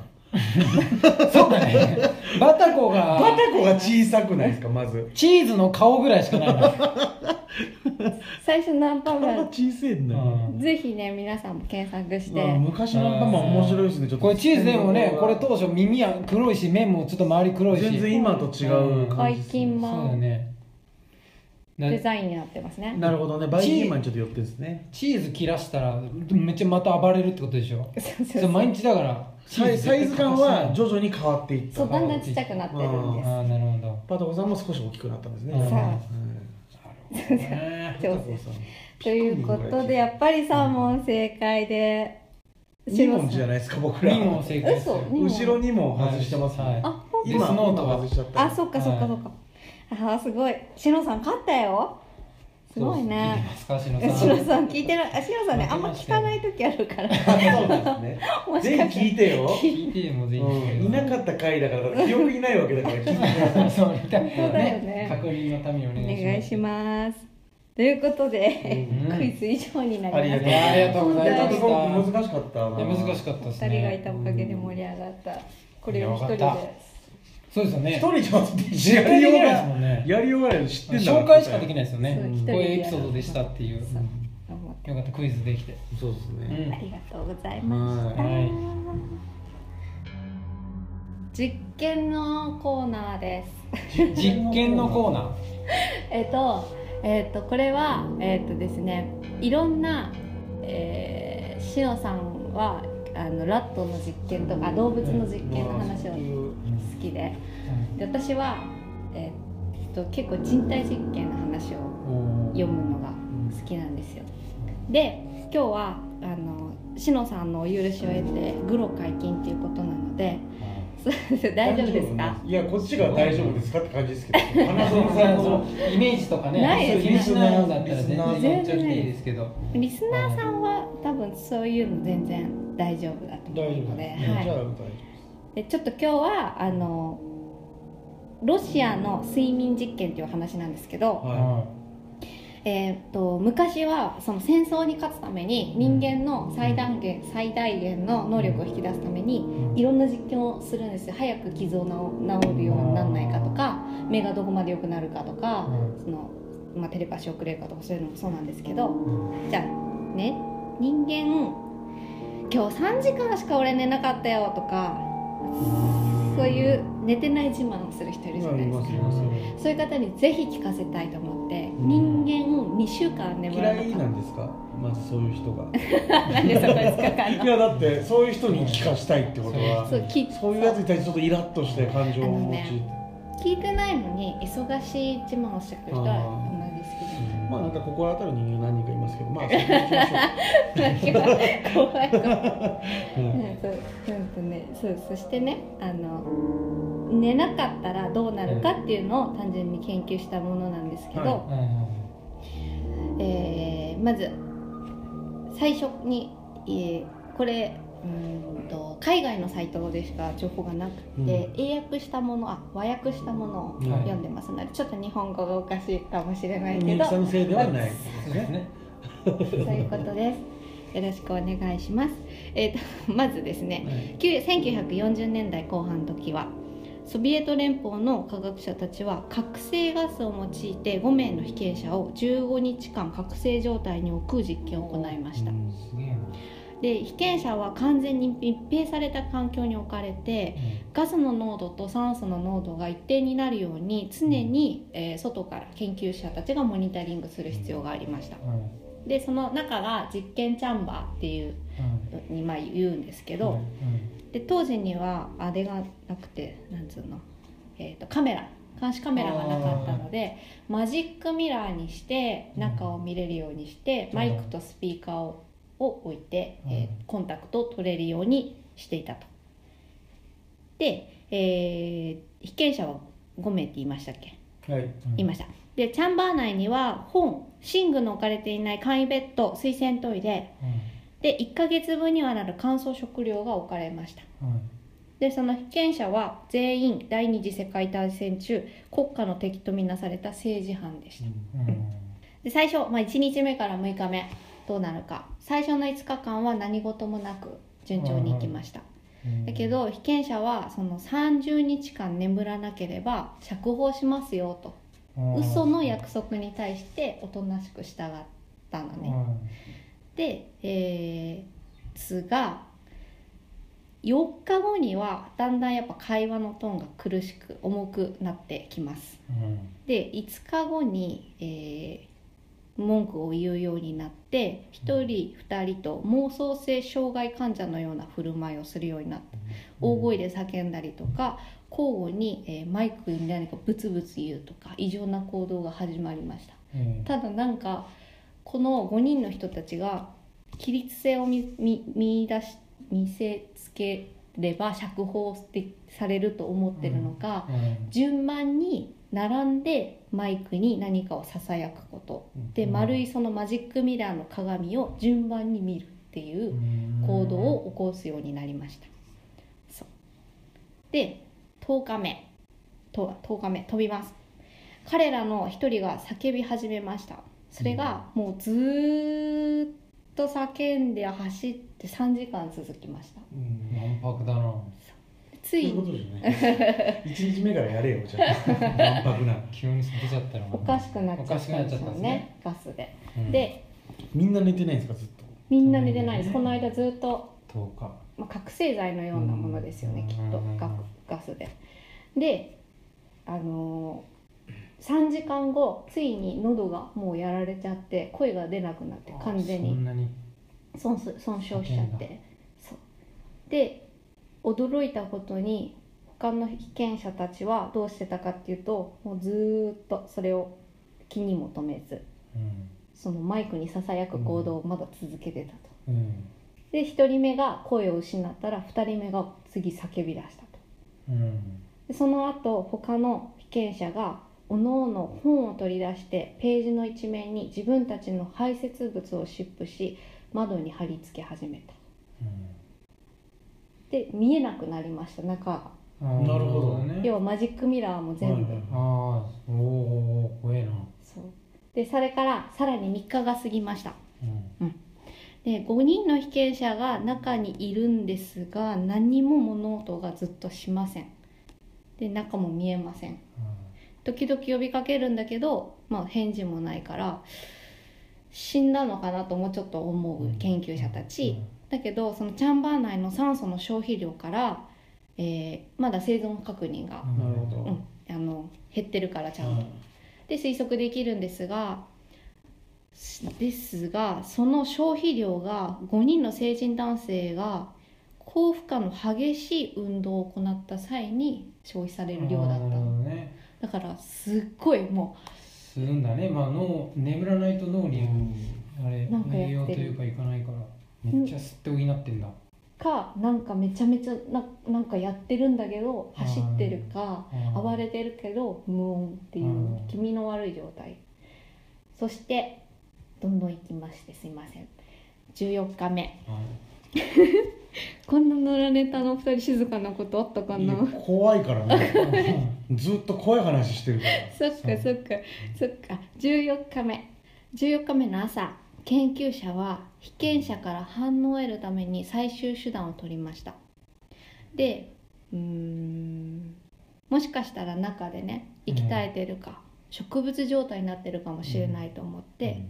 Speaker 5: そうだね。バタコ
Speaker 4: バ
Speaker 5: が
Speaker 4: タコが小さくないですか？まず。
Speaker 5: チーズの顔ぐらいしかないな。
Speaker 3: 最初のアンパン。マ
Speaker 4: 体
Speaker 3: ン
Speaker 4: 小さいんだよ
Speaker 5: うん。
Speaker 3: ぜひね皆さんも検索して、
Speaker 4: まあ昔のアンパンマン面白いですね。ちょっと。
Speaker 5: これチーズでもねこれ当初耳は黒いし目もちょっと周り黒いし。
Speaker 4: 全然今と違う感じです
Speaker 3: キンマ
Speaker 5: そうだ
Speaker 3: ン
Speaker 5: ね。な
Speaker 3: デザインになってますね。
Speaker 4: なるほどね。バイキンマンにちょっと寄ってですね。
Speaker 5: チーズ切らしたらめっちゃまた暴れるってことでしょ。
Speaker 3: そう
Speaker 5: それ毎日だから
Speaker 4: サイサイズ感は徐々に変わっていった。
Speaker 3: そうだんだんちっちゃくなってるんです。
Speaker 5: ああなるほど。
Speaker 4: パタコさんも少し大きくなったんですね。
Speaker 5: うん。
Speaker 3: さあうということでやっぱり3問正解で
Speaker 4: 2問じゃないですか僕ら
Speaker 5: 2問正解です
Speaker 4: 後ろ2問。外してます
Speaker 5: はい。
Speaker 4: ね
Speaker 3: あ本当。
Speaker 5: デスノートは
Speaker 4: 今外しちゃった。
Speaker 3: あそっかそっかそっか、あーすごい。しのさん勝ったよ。すごいね。
Speaker 5: しの
Speaker 3: し
Speaker 5: さん
Speaker 3: のさん聞いてないあしのさんねあんま聞かない時あるから。
Speaker 4: そうですね。聞いてよ。
Speaker 5: 聞いてもぜひ
Speaker 4: うん。いなかった回だから記憶いないわけだから聞いて
Speaker 5: そう
Speaker 3: だよね。
Speaker 5: 確認のためにお
Speaker 3: お
Speaker 5: 願いします。
Speaker 3: 願いします。ということで、
Speaker 5: うん。
Speaker 3: クイズ以上になりまし
Speaker 4: ありがとう
Speaker 5: いやありがとうございまし
Speaker 4: 難しかった
Speaker 5: 難しかった。ですね
Speaker 3: 二人がいたおかげで盛り上がった。これを一人で
Speaker 5: そうですよね。
Speaker 4: 一人じゃ
Speaker 5: 絶対できないですもんね
Speaker 4: やりようがないの知ってんだ
Speaker 5: 紹介しかできないですよね。
Speaker 3: そう一人
Speaker 5: こういうエピソードでしたっていう。よかったクイズできて。
Speaker 4: そうです
Speaker 5: う
Speaker 4: ね
Speaker 5: ん。
Speaker 3: ありがとうございました、
Speaker 5: はい。
Speaker 3: 実験のコーナーです。
Speaker 5: 実験のコーナー。
Speaker 3: えっとえっとこれはえっとですねいろんな、えー、しのさんはあのラットの実験とか動物の実験の話を好きで。で私は、えっと結構人体実験の話を読むのが好きなんですよ。で今日はあのしのさんのお許しを得てグロ解禁っていうことなので 大丈夫ですか？
Speaker 4: いやこっちが大丈夫ですかって感じですけど。花園さん
Speaker 5: その
Speaker 4: の
Speaker 5: イメージとかね
Speaker 3: ないですね。
Speaker 5: リスナーだったら全然いいですけど。
Speaker 3: リスナーさんは多分そういうの全然大丈夫だと
Speaker 4: 大丈夫
Speaker 3: 思うので、
Speaker 4: ですねじゃあ
Speaker 3: は
Speaker 4: 大丈
Speaker 3: い、でちょっと今日はあのロシアの睡眠実験っていう話なんですけど、
Speaker 4: 夫は
Speaker 3: えー、と昔はその戦争に勝つために人間の最大限最大限の能力を引き出すためにいろんな実験をするんですよ。早く傷を治治るようにならないかとか目がどこまで良くなるかとかその、まあ、テレパシーをくれるかとかそういうのもそうなんですけどじゃあね人間今日3時間しか俺寝なかったよとかそういう寝てない自慢をする人いるじゃないですか。そういう方にぜひ聞かせたいと思って
Speaker 4: ん。
Speaker 3: 人間2週間眠ら
Speaker 4: 嫌
Speaker 3: ないかっ
Speaker 4: なんですか？まずそういう人が。
Speaker 3: た なんでそこに突っかかんの。
Speaker 4: いやだってそういう人に聞かしたいってことは
Speaker 3: そうき
Speaker 4: そういうやつに対してちょっとイラッとして感情を持ち。
Speaker 3: ね聞いてないのに忙しい自慢をしてくる人はま
Speaker 4: あなんか心当たる人間何人かいますけどまあそれでいきましょう
Speaker 3: 怖い怖い。そううんとね。そうそしてねあの寝なかったらどうなるかっていうのを単純に研究したものなんですけど、
Speaker 4: は
Speaker 3: えーまず最初に、えーこれうーんと海外のサイトでしか情報がなくて、英訳したものあ和訳したものを
Speaker 4: はい。
Speaker 3: 読んでます。ので、ちょっと日本語がおかしいかもしれないけど。
Speaker 4: ではない
Speaker 5: ですね
Speaker 3: そういうことです。よろしくお願いします、えーと まずですね
Speaker 4: はい。
Speaker 3: 旧1940年代後半の時はソビエト連邦の科学者たちは覚醒ガスを用いて5名の被験者を15日間覚醒状態に置く実験を行いました。
Speaker 4: うん
Speaker 3: で被験者は完全に密閉された環境に置かれてガスの濃度と酸素の濃度が一定になるように常に、えー外から研究者たちがモニタリングする必要がありました。
Speaker 5: うん。うん
Speaker 3: でその中が実験チャンバーっていうにまあ言うんですけど、で当時にはあれがなくてなんつうの、えー、とカメラ。監視カメラがなかったのでマジックミラーにして中を見れるようにして、
Speaker 5: うん。
Speaker 3: マイクとスピーカーをを置いて、
Speaker 5: うん。
Speaker 3: えーコンタクトを取れるようにしていたと。で、えー被験者は5名って言いましたっけ？
Speaker 4: はい。
Speaker 5: うん。
Speaker 3: 言いました。でチャンバー内には本寝具の置かれていない簡易ベッド水洗トイレ。で1ヶ月分にはなる乾燥食料が置かれました。
Speaker 5: うん。うん
Speaker 3: でその被験者は全員第二次世界大戦中国家の敵とみなされた政治犯でした。
Speaker 5: うん。
Speaker 3: で最初、まあ、1日目から6日目どうなるか。最初の5日間は何事もなく順調にいきました。
Speaker 5: うん
Speaker 3: だけど被験者はその30日間眠らなければ釈放しますよと。
Speaker 5: うん。
Speaker 3: 嘘の約束に対しておとなしく従ったのね。で、えー、ですが4日後にはだんだんやっぱ会話のトーンが苦しく重くなってきます。
Speaker 5: うん。
Speaker 3: で5日後に、えー文句を言うようになって1人2人と妄想性障害患者のような振る舞いをするようになった大声で叫んだりとか交互に、えーマイクに何かブツブツ言うとか異常な行動が始まりました。
Speaker 5: うん。
Speaker 3: ただなんかこの5人の人たちが規律性を見見見出し見せつければ釈放でされると思ってるのか、
Speaker 5: うん。
Speaker 3: 順番に並んでマイクに何かをささやくこと。で
Speaker 5: うん。
Speaker 3: 丸いそのマジックミラーの鏡を順番に見るっていう行動を起こすようになりました。で10日目。と10日目。飛びます。彼らの一人が叫び始めました。それがもうずーっと叫んで走って3時間続きました。
Speaker 5: うん。わんぱくだな
Speaker 3: つ
Speaker 4: そうい
Speaker 3: いうに
Speaker 4: ことじゃない1日目からやれよじゃあ。わんぱくな
Speaker 5: 急に出ちゃったの
Speaker 3: おかしくなっちゃったんですよ
Speaker 5: おかしくなっちゃったんです
Speaker 3: ね。
Speaker 5: ね
Speaker 3: ガスで。
Speaker 5: うん。
Speaker 3: で
Speaker 4: みんな寝てないんですかずっと。
Speaker 3: みんな寝てないです。この間ずっと、
Speaker 5: 10日。
Speaker 3: まあ、覚醒剤のようなものですよね
Speaker 5: うん。
Speaker 3: きっとガガスで。であのー、3時間後ついに喉がもうやられちゃって声が出なくなって完全
Speaker 5: そ
Speaker 3: に
Speaker 5: んなに。
Speaker 3: 損す損傷しちゃって。そう。で驚いたことに他の被験者たちはどうしてたかっていうともうずーっとそれを気にも留めず
Speaker 5: うん。
Speaker 3: そのマイクにささやく行動をまだ続けてたと。
Speaker 5: うん。
Speaker 3: で1人目が声を失ったら2人目が次叫び出したと。
Speaker 5: うん。
Speaker 3: でその後他の被験者がおのおの本を取り出してページの一面に自分たちの排泄物を湿布し窓に貼り付け始めたで見えなくなりました中
Speaker 4: なるほど
Speaker 5: ね。
Speaker 3: 要はマジックミラーも全部、
Speaker 4: はいはい。
Speaker 5: ああおお怖えな。
Speaker 3: そう。でそれからさらに3日が過ぎました。
Speaker 5: うん。
Speaker 3: で5人の被験者が中にいるんですが何も物音がずっとしません。で中も見えません。時々呼びかけるんだけど、まあ、返事もないから死んだのかなともうちょっと思う研究者たち、だけどそのチャンバー内の酸素の消費量から、えーまだ生存確認が、うんあの減ってるからちゃんと、
Speaker 4: はい
Speaker 3: で推測できるんですがですがその消費量が5人の成人男性が高負荷の激しい運動を行った際に消費される量だった
Speaker 5: ね。
Speaker 3: だからすっごいも
Speaker 5: するんだね。まあ脳眠らないと脳にあれ
Speaker 3: なんかやってる。
Speaker 5: 栄養というかいかないからめっちゃ吸って補ってんだ、
Speaker 3: かなんかめちゃめちゃななんかやってるんだけど走ってるか
Speaker 5: うん。
Speaker 3: 暴れてるけど無音っていう
Speaker 5: うん
Speaker 3: 気味の悪い状態。そしてどんどん行きましてすいません。14日目。こんな野良ネタの2人静かなことあったかな？
Speaker 4: 怖いからね。ずっと怖い話してるから。
Speaker 3: そっかそっか。そっか。14日目。14日目の朝研究者は被験者から反応を得るために最終手段を取りました。でうーんもしかしたら中でね息絶えてるか、植物状態になってるかもしれないと思って、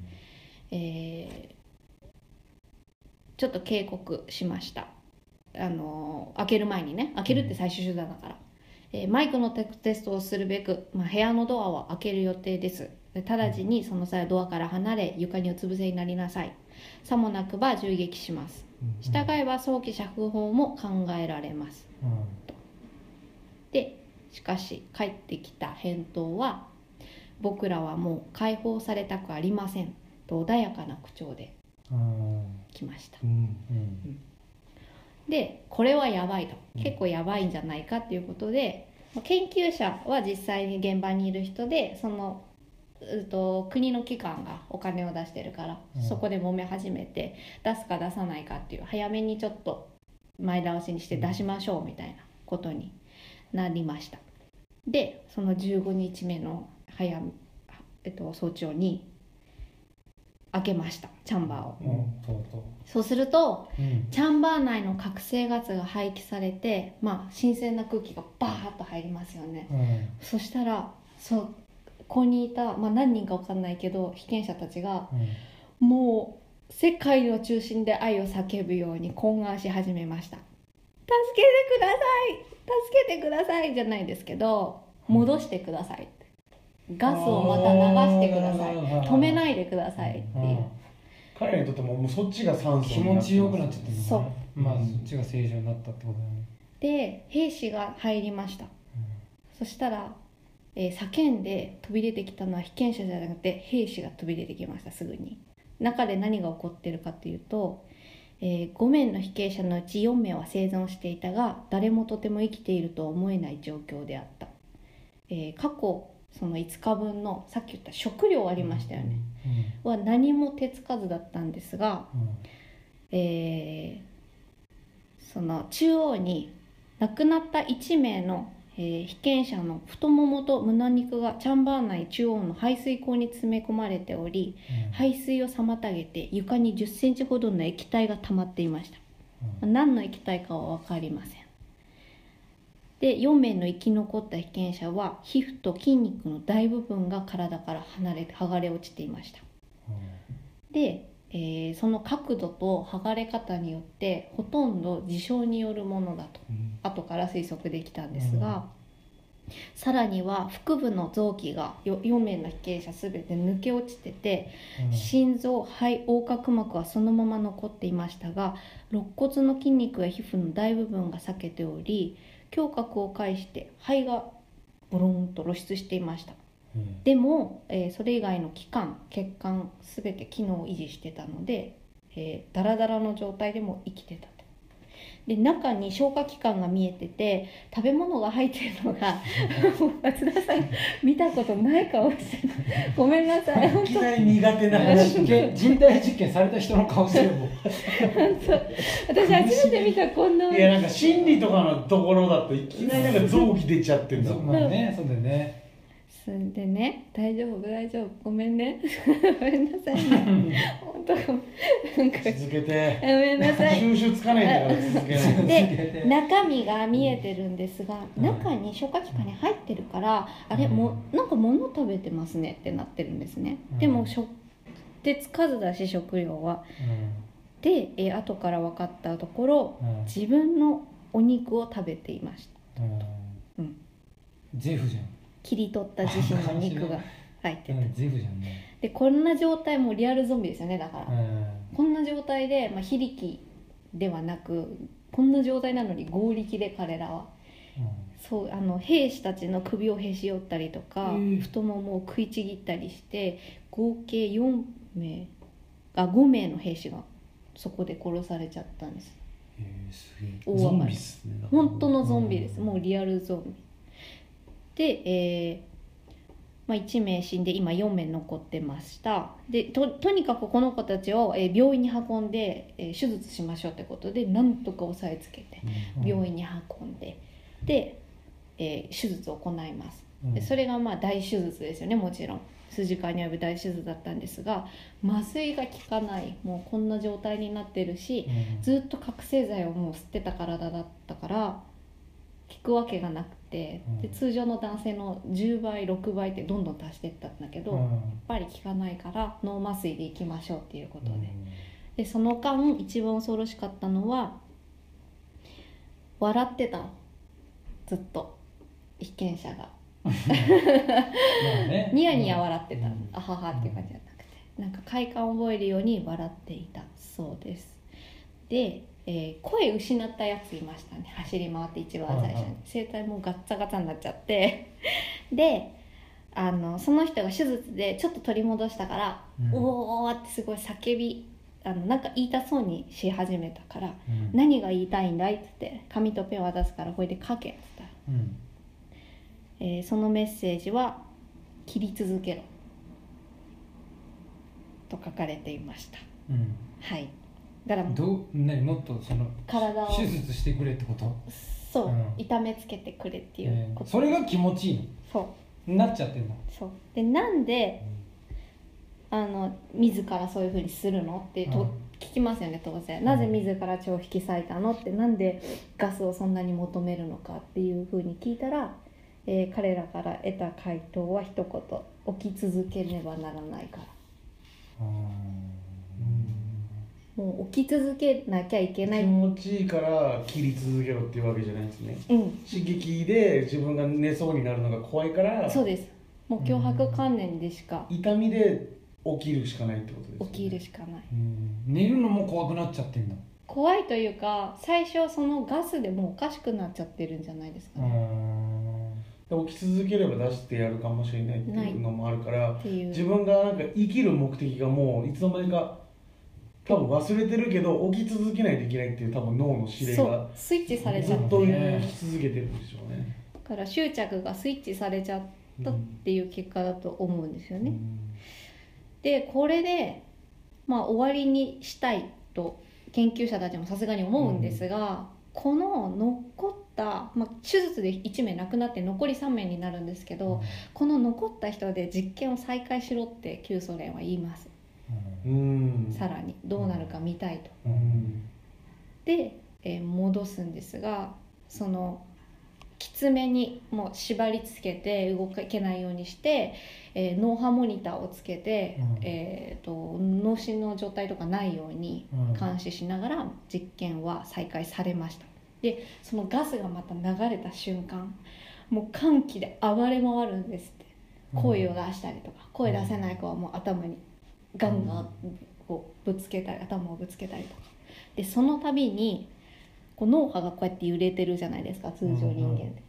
Speaker 3: えーちょっと警告しました。あの開ける前にね開けるって最終手段だから、えーマイクのテテストをするべく、まあ、部屋のドアを開ける予定です。で直ちにその際はドアから離れ床にうつ伏せになりなさい。さもなくば銃撃します。従えば早期釈放も考えられます。
Speaker 5: うん。
Speaker 3: でしかし返ってきた返答は「僕らはもう解放されたくありません」と穏やかな口調で
Speaker 5: うん
Speaker 3: 来ました。
Speaker 4: うん
Speaker 5: うん。
Speaker 3: でこれはやばいと。
Speaker 4: うん
Speaker 3: 結構やばいんじゃないかっていうことで、まあ研究者は実際に現場にいる人でそのうと国の機関がお金を出してるから、
Speaker 5: うん。
Speaker 3: そこで揉め始めて出すか出さないかっていう早めにちょっと前倒しにして出しましょうみたいなことになりました。でその15日目の早、えっと、早朝に開けましたチャンバーを。
Speaker 5: うん
Speaker 3: そうすると
Speaker 5: ううん。
Speaker 3: チャンバー内の覚醒ガスが排気されて、まあ、新鮮な空気がバーッと入りますよね。
Speaker 5: うん。
Speaker 3: そしたらそこにいた、まあ、何人か分かんないけど被験者たちが
Speaker 5: うん。
Speaker 3: もう世界の中心で愛を叫ぶように懇願し始めました。助けてください助けてくださいじゃないですけど戻してください。ガスをまた流してください。止めないでくださいっていう。
Speaker 4: 彼らにとってももうそっちが酸素
Speaker 5: 気持ちよくなっちゃって
Speaker 3: そう。
Speaker 5: ねまあそっちが正常になったってことだね。
Speaker 3: で兵士が入りました。そしたら、えー叫んで飛び出てきたのは被験者じゃなくて兵士が飛び出てきましたすぐに。中で何が起こってるかっていうと、え5名の被験者のうち4名は生存していたが誰もとても生きているとは思えない状況であった、えー過去その5日分のさっき言った食料ありましたよね、は何も手つかずだったんですが、
Speaker 5: うん。うん
Speaker 3: えーその中央に亡くなった1名の、えー被験者の太ももと胸肉がチャンバー内中央の排水口に詰め込まれており排水を妨げて床に1 0センチほどの液体が溜まっていました。
Speaker 5: うん。
Speaker 3: 何の液体かは分かりません。で4名の生き残った被験者は皮膚と筋肉の大部分が体から離れ剥がれ落ちていました。で、えーその角度と剥がれ方によってほとんど事象によるものだと。
Speaker 4: うん。
Speaker 3: 後から推測できたんですが、さらには腹部の臓器がよ4名の被験者全て抜け落ちてて
Speaker 5: うん。
Speaker 3: 心臓肺横隔膜はそのまま残っていましたが肋骨の筋肉や皮膚の大部分が裂けており胸郭を介して肺がボロンと露出していました
Speaker 5: うん。
Speaker 3: でも、えーそれ以外の器官血管全て機能を維持してたので、えー、ダラダラの状態でも生きてたと。で中に消化器官が見えてて食べ物が入ってるのが松田さん見たことない顔してるごめんなさい。
Speaker 4: いきなり苦手な話。
Speaker 5: 実験人体実験された人の顔してるもん。
Speaker 3: 私初めて見たこんな。い
Speaker 4: やなんか心理とかのところだといきなりなんか臓器出ちゃってんだ
Speaker 5: そうまあねそうだよね
Speaker 3: それでね。大丈夫大丈夫。ごめんね。ごめんなさいね。本当なんか
Speaker 4: 続けて。
Speaker 3: ごめんなさい。
Speaker 4: 収集つかないから続けな
Speaker 3: で中身が見えてるんですが、
Speaker 5: うん。
Speaker 3: 中に消化器官に入ってるから、あれもなんか物食べてますね。ってなってるんですね、
Speaker 5: うん。
Speaker 3: でもしょ手つかずだし食料は。で、えー後から分かったところ
Speaker 5: うんうん。
Speaker 3: 自分のお肉を食べていました。
Speaker 5: うん。
Speaker 3: うん。
Speaker 5: ゼフじゃん
Speaker 3: 切り取った自身の肉が入って
Speaker 5: ゼフじゃんね。
Speaker 3: でこんな状態もリアルゾンビですよねだから、
Speaker 5: うん。
Speaker 3: こんな状態で、まあ、非力ではなくこんな状態なのに合力で彼らは。そうあの兵士たちの首をへし折ったりとか、太ももを食いちぎったりして合計4名あ5名の兵士がそこで殺されちゃったんです。
Speaker 5: えー、すげえ。
Speaker 3: 大暴れ。本当のゾンビです、
Speaker 5: うん
Speaker 3: もうリアルゾンビで、えーまあ、1名死んで今4名残ってました。でととにかくこの子たちを、えー病院に運んで、えー手術しましょうってことでなんとか押さえつけて
Speaker 5: うん。
Speaker 3: 病院に運んでで、えー手術を行います。
Speaker 5: うん。
Speaker 3: でそれがまあ大手術ですよね。もちろん。数時間に及ぶ大手術だったんですが麻酔が効かない。もうこんな状態になってるし
Speaker 5: うん。
Speaker 3: ずっと覚醒剤をもう吸ってた体だったから効くわけがなくてで
Speaker 5: うん。
Speaker 3: 通常の男性の10倍6倍ってどんどん足していったんだけど、やっ
Speaker 5: うん
Speaker 3: ぱり効かないから脳麻酔でいきましょうっていうことで、
Speaker 5: うん。
Speaker 3: でその間一番恐ろしかったのは笑ってた。のずっと。被験者が。
Speaker 5: まあね。
Speaker 3: ニヤニヤ笑ってた、
Speaker 5: うん。
Speaker 3: あははっていう感じじゃなくて。なんか快感を覚えるように笑っていたそうです。で、えー声失ったやついましたね。走り回って一番最初に、
Speaker 5: はいはい。
Speaker 3: 声帯もガッツァガツァになっちゃって。であのその人が手術でちょっと取り戻したから「
Speaker 5: うん。
Speaker 3: おー!」ってすごい叫びあのなんか言いたそうにし始めたから
Speaker 5: うん「
Speaker 3: 何が言いたいんだい?」っつって紙とペンを渡すからこれで書けっつった。ら
Speaker 5: うん。
Speaker 3: えーそのメッセージは「切り続けろ」と書かれていました。
Speaker 5: うん。
Speaker 3: はいだから
Speaker 5: どう何もっとその
Speaker 3: 体を。
Speaker 5: 手術してくれってこと？
Speaker 3: そう、
Speaker 5: うん。
Speaker 3: 痛めつけてくれっていう
Speaker 5: えー。
Speaker 3: こと、
Speaker 5: それが気持ちいい
Speaker 3: そう。
Speaker 5: のなっちゃってんだ
Speaker 3: そう。でなんであの自らそういうふうにするのってと、
Speaker 5: うん。
Speaker 3: 聞きますよね当然。なぜ自ら血を引き裂いたのって？なんでガスをそんなに求めるのかっていうふうに聞いたら、えー彼らから得た回答は一言。起き続けねばならないからもう起き続けなきゃいけない、
Speaker 4: 気持ちいいから切り続けろっていうわけじゃないですね。
Speaker 3: うん、
Speaker 4: 刺激で自分が寝そうになるのが怖いから
Speaker 3: そうです。もう脅迫観念でしか。
Speaker 4: 痛みで起きるしかないってことです、ね、
Speaker 3: 起きるしかない。
Speaker 5: うん。寝るのも怖くなっちゃってんだ。
Speaker 3: 怖いというか最初そのガスでもうおかしくなっちゃってるんじゃないですか
Speaker 5: う
Speaker 3: ね、
Speaker 5: ん。
Speaker 4: で起き続ければ出してやるかもしれないっていうのもあるから自分がなんか生きる目的がもういつの間にか多分忘れてるけど起き続けないといけないっていう多分脳の指令
Speaker 3: そ
Speaker 4: が
Speaker 3: うスイッチされち
Speaker 4: ずっと
Speaker 3: ゃってる
Speaker 5: ね
Speaker 4: 生き続けてるんでしょうね。
Speaker 3: だから執着がスイッチされちゃったっていう結果だと思うんですよね、でこれでまあ終わりにしたいと研究者たちもさすがに思うんですが、この残った、まあ、手術で1名亡くなって残り3名になるんですけど、この残った人で実験を再開しろって旧ソ連は言います。
Speaker 4: うん
Speaker 3: さらにどうなるか見たいと。
Speaker 4: うん。
Speaker 3: で、えー戻すんですがそのきつめにもう縛りつけて動けないようにして、えー脳波モニターをつけて、
Speaker 5: うん。
Speaker 3: えー、と脳死の状態とかないように
Speaker 5: うん。
Speaker 3: 監視しながら実験は再開されました。でそのガスがまた流れた瞬間もう歓喜で暴れ回るんですって。声を出したりとか声出せない子はもう頭にガンガンこうぶつけたり頭をぶつけたりとか。でその度にこう脳波がこうやって揺れてるじゃないですか通常人間って。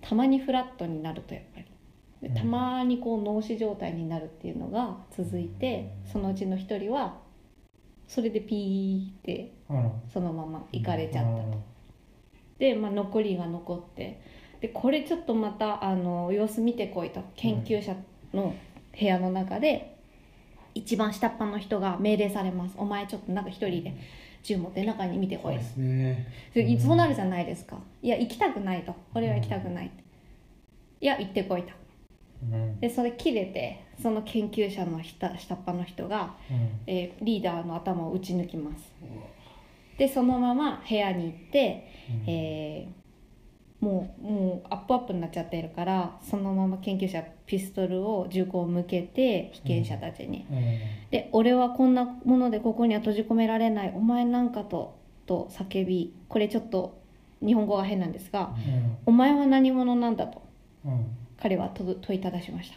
Speaker 3: たまにフラットになるとやっぱり。たまにこう脳死状態になるっていうのが続いてそのうちの一人はそれでピーってそのまま行かれちゃったと。で、まあ、残りが残ってでこれちょっとまたあの様子見てこいと。研究者の部屋の中で一番下っ端の人が命令されます。お前ちょっとなんか一人で銃持って中に見てこい。
Speaker 4: 怖いですね。
Speaker 3: で
Speaker 5: うん。
Speaker 3: そうなるじゃないですか。いや行きたくないと。俺は行きたくないいや行ってこいと。
Speaker 5: うん。
Speaker 3: でそれ切れてその研究者の下下っ端の人が、えーリーダーの頭を撃ち抜きます。でそのまま部屋に行ってえーもうもうアップアップになっちゃってるからそのまま研究者ピストルを銃口を向けて被験者たちに、で「俺はこんなものでここには閉じ込められない。お前なんかと」と叫びこれちょっと日本語が変なんですが「お前は何者なんだ」と彼は問問いただしました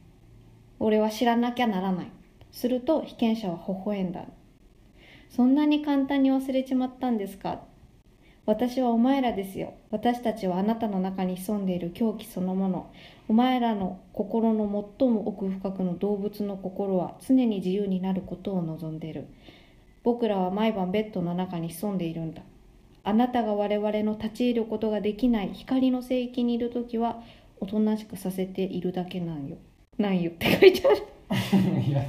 Speaker 3: 「俺は知らなきゃならない」すると被験者は微笑んだ「そんなに簡単に忘れちまったんですか?」私はお前らですよ。私たちはあなたの中に潜んでいる狂気そのもの。お前らの心の最も奥深くの動物の心は常に自由になることを望んでいる。僕らは毎晩ベッドの中に潜んでいるんだ。あなたが我々の立ち入ることができない光の聖域にいる時はおとなしくさせているだけなんよ。なんよって書いてある。
Speaker 5: いや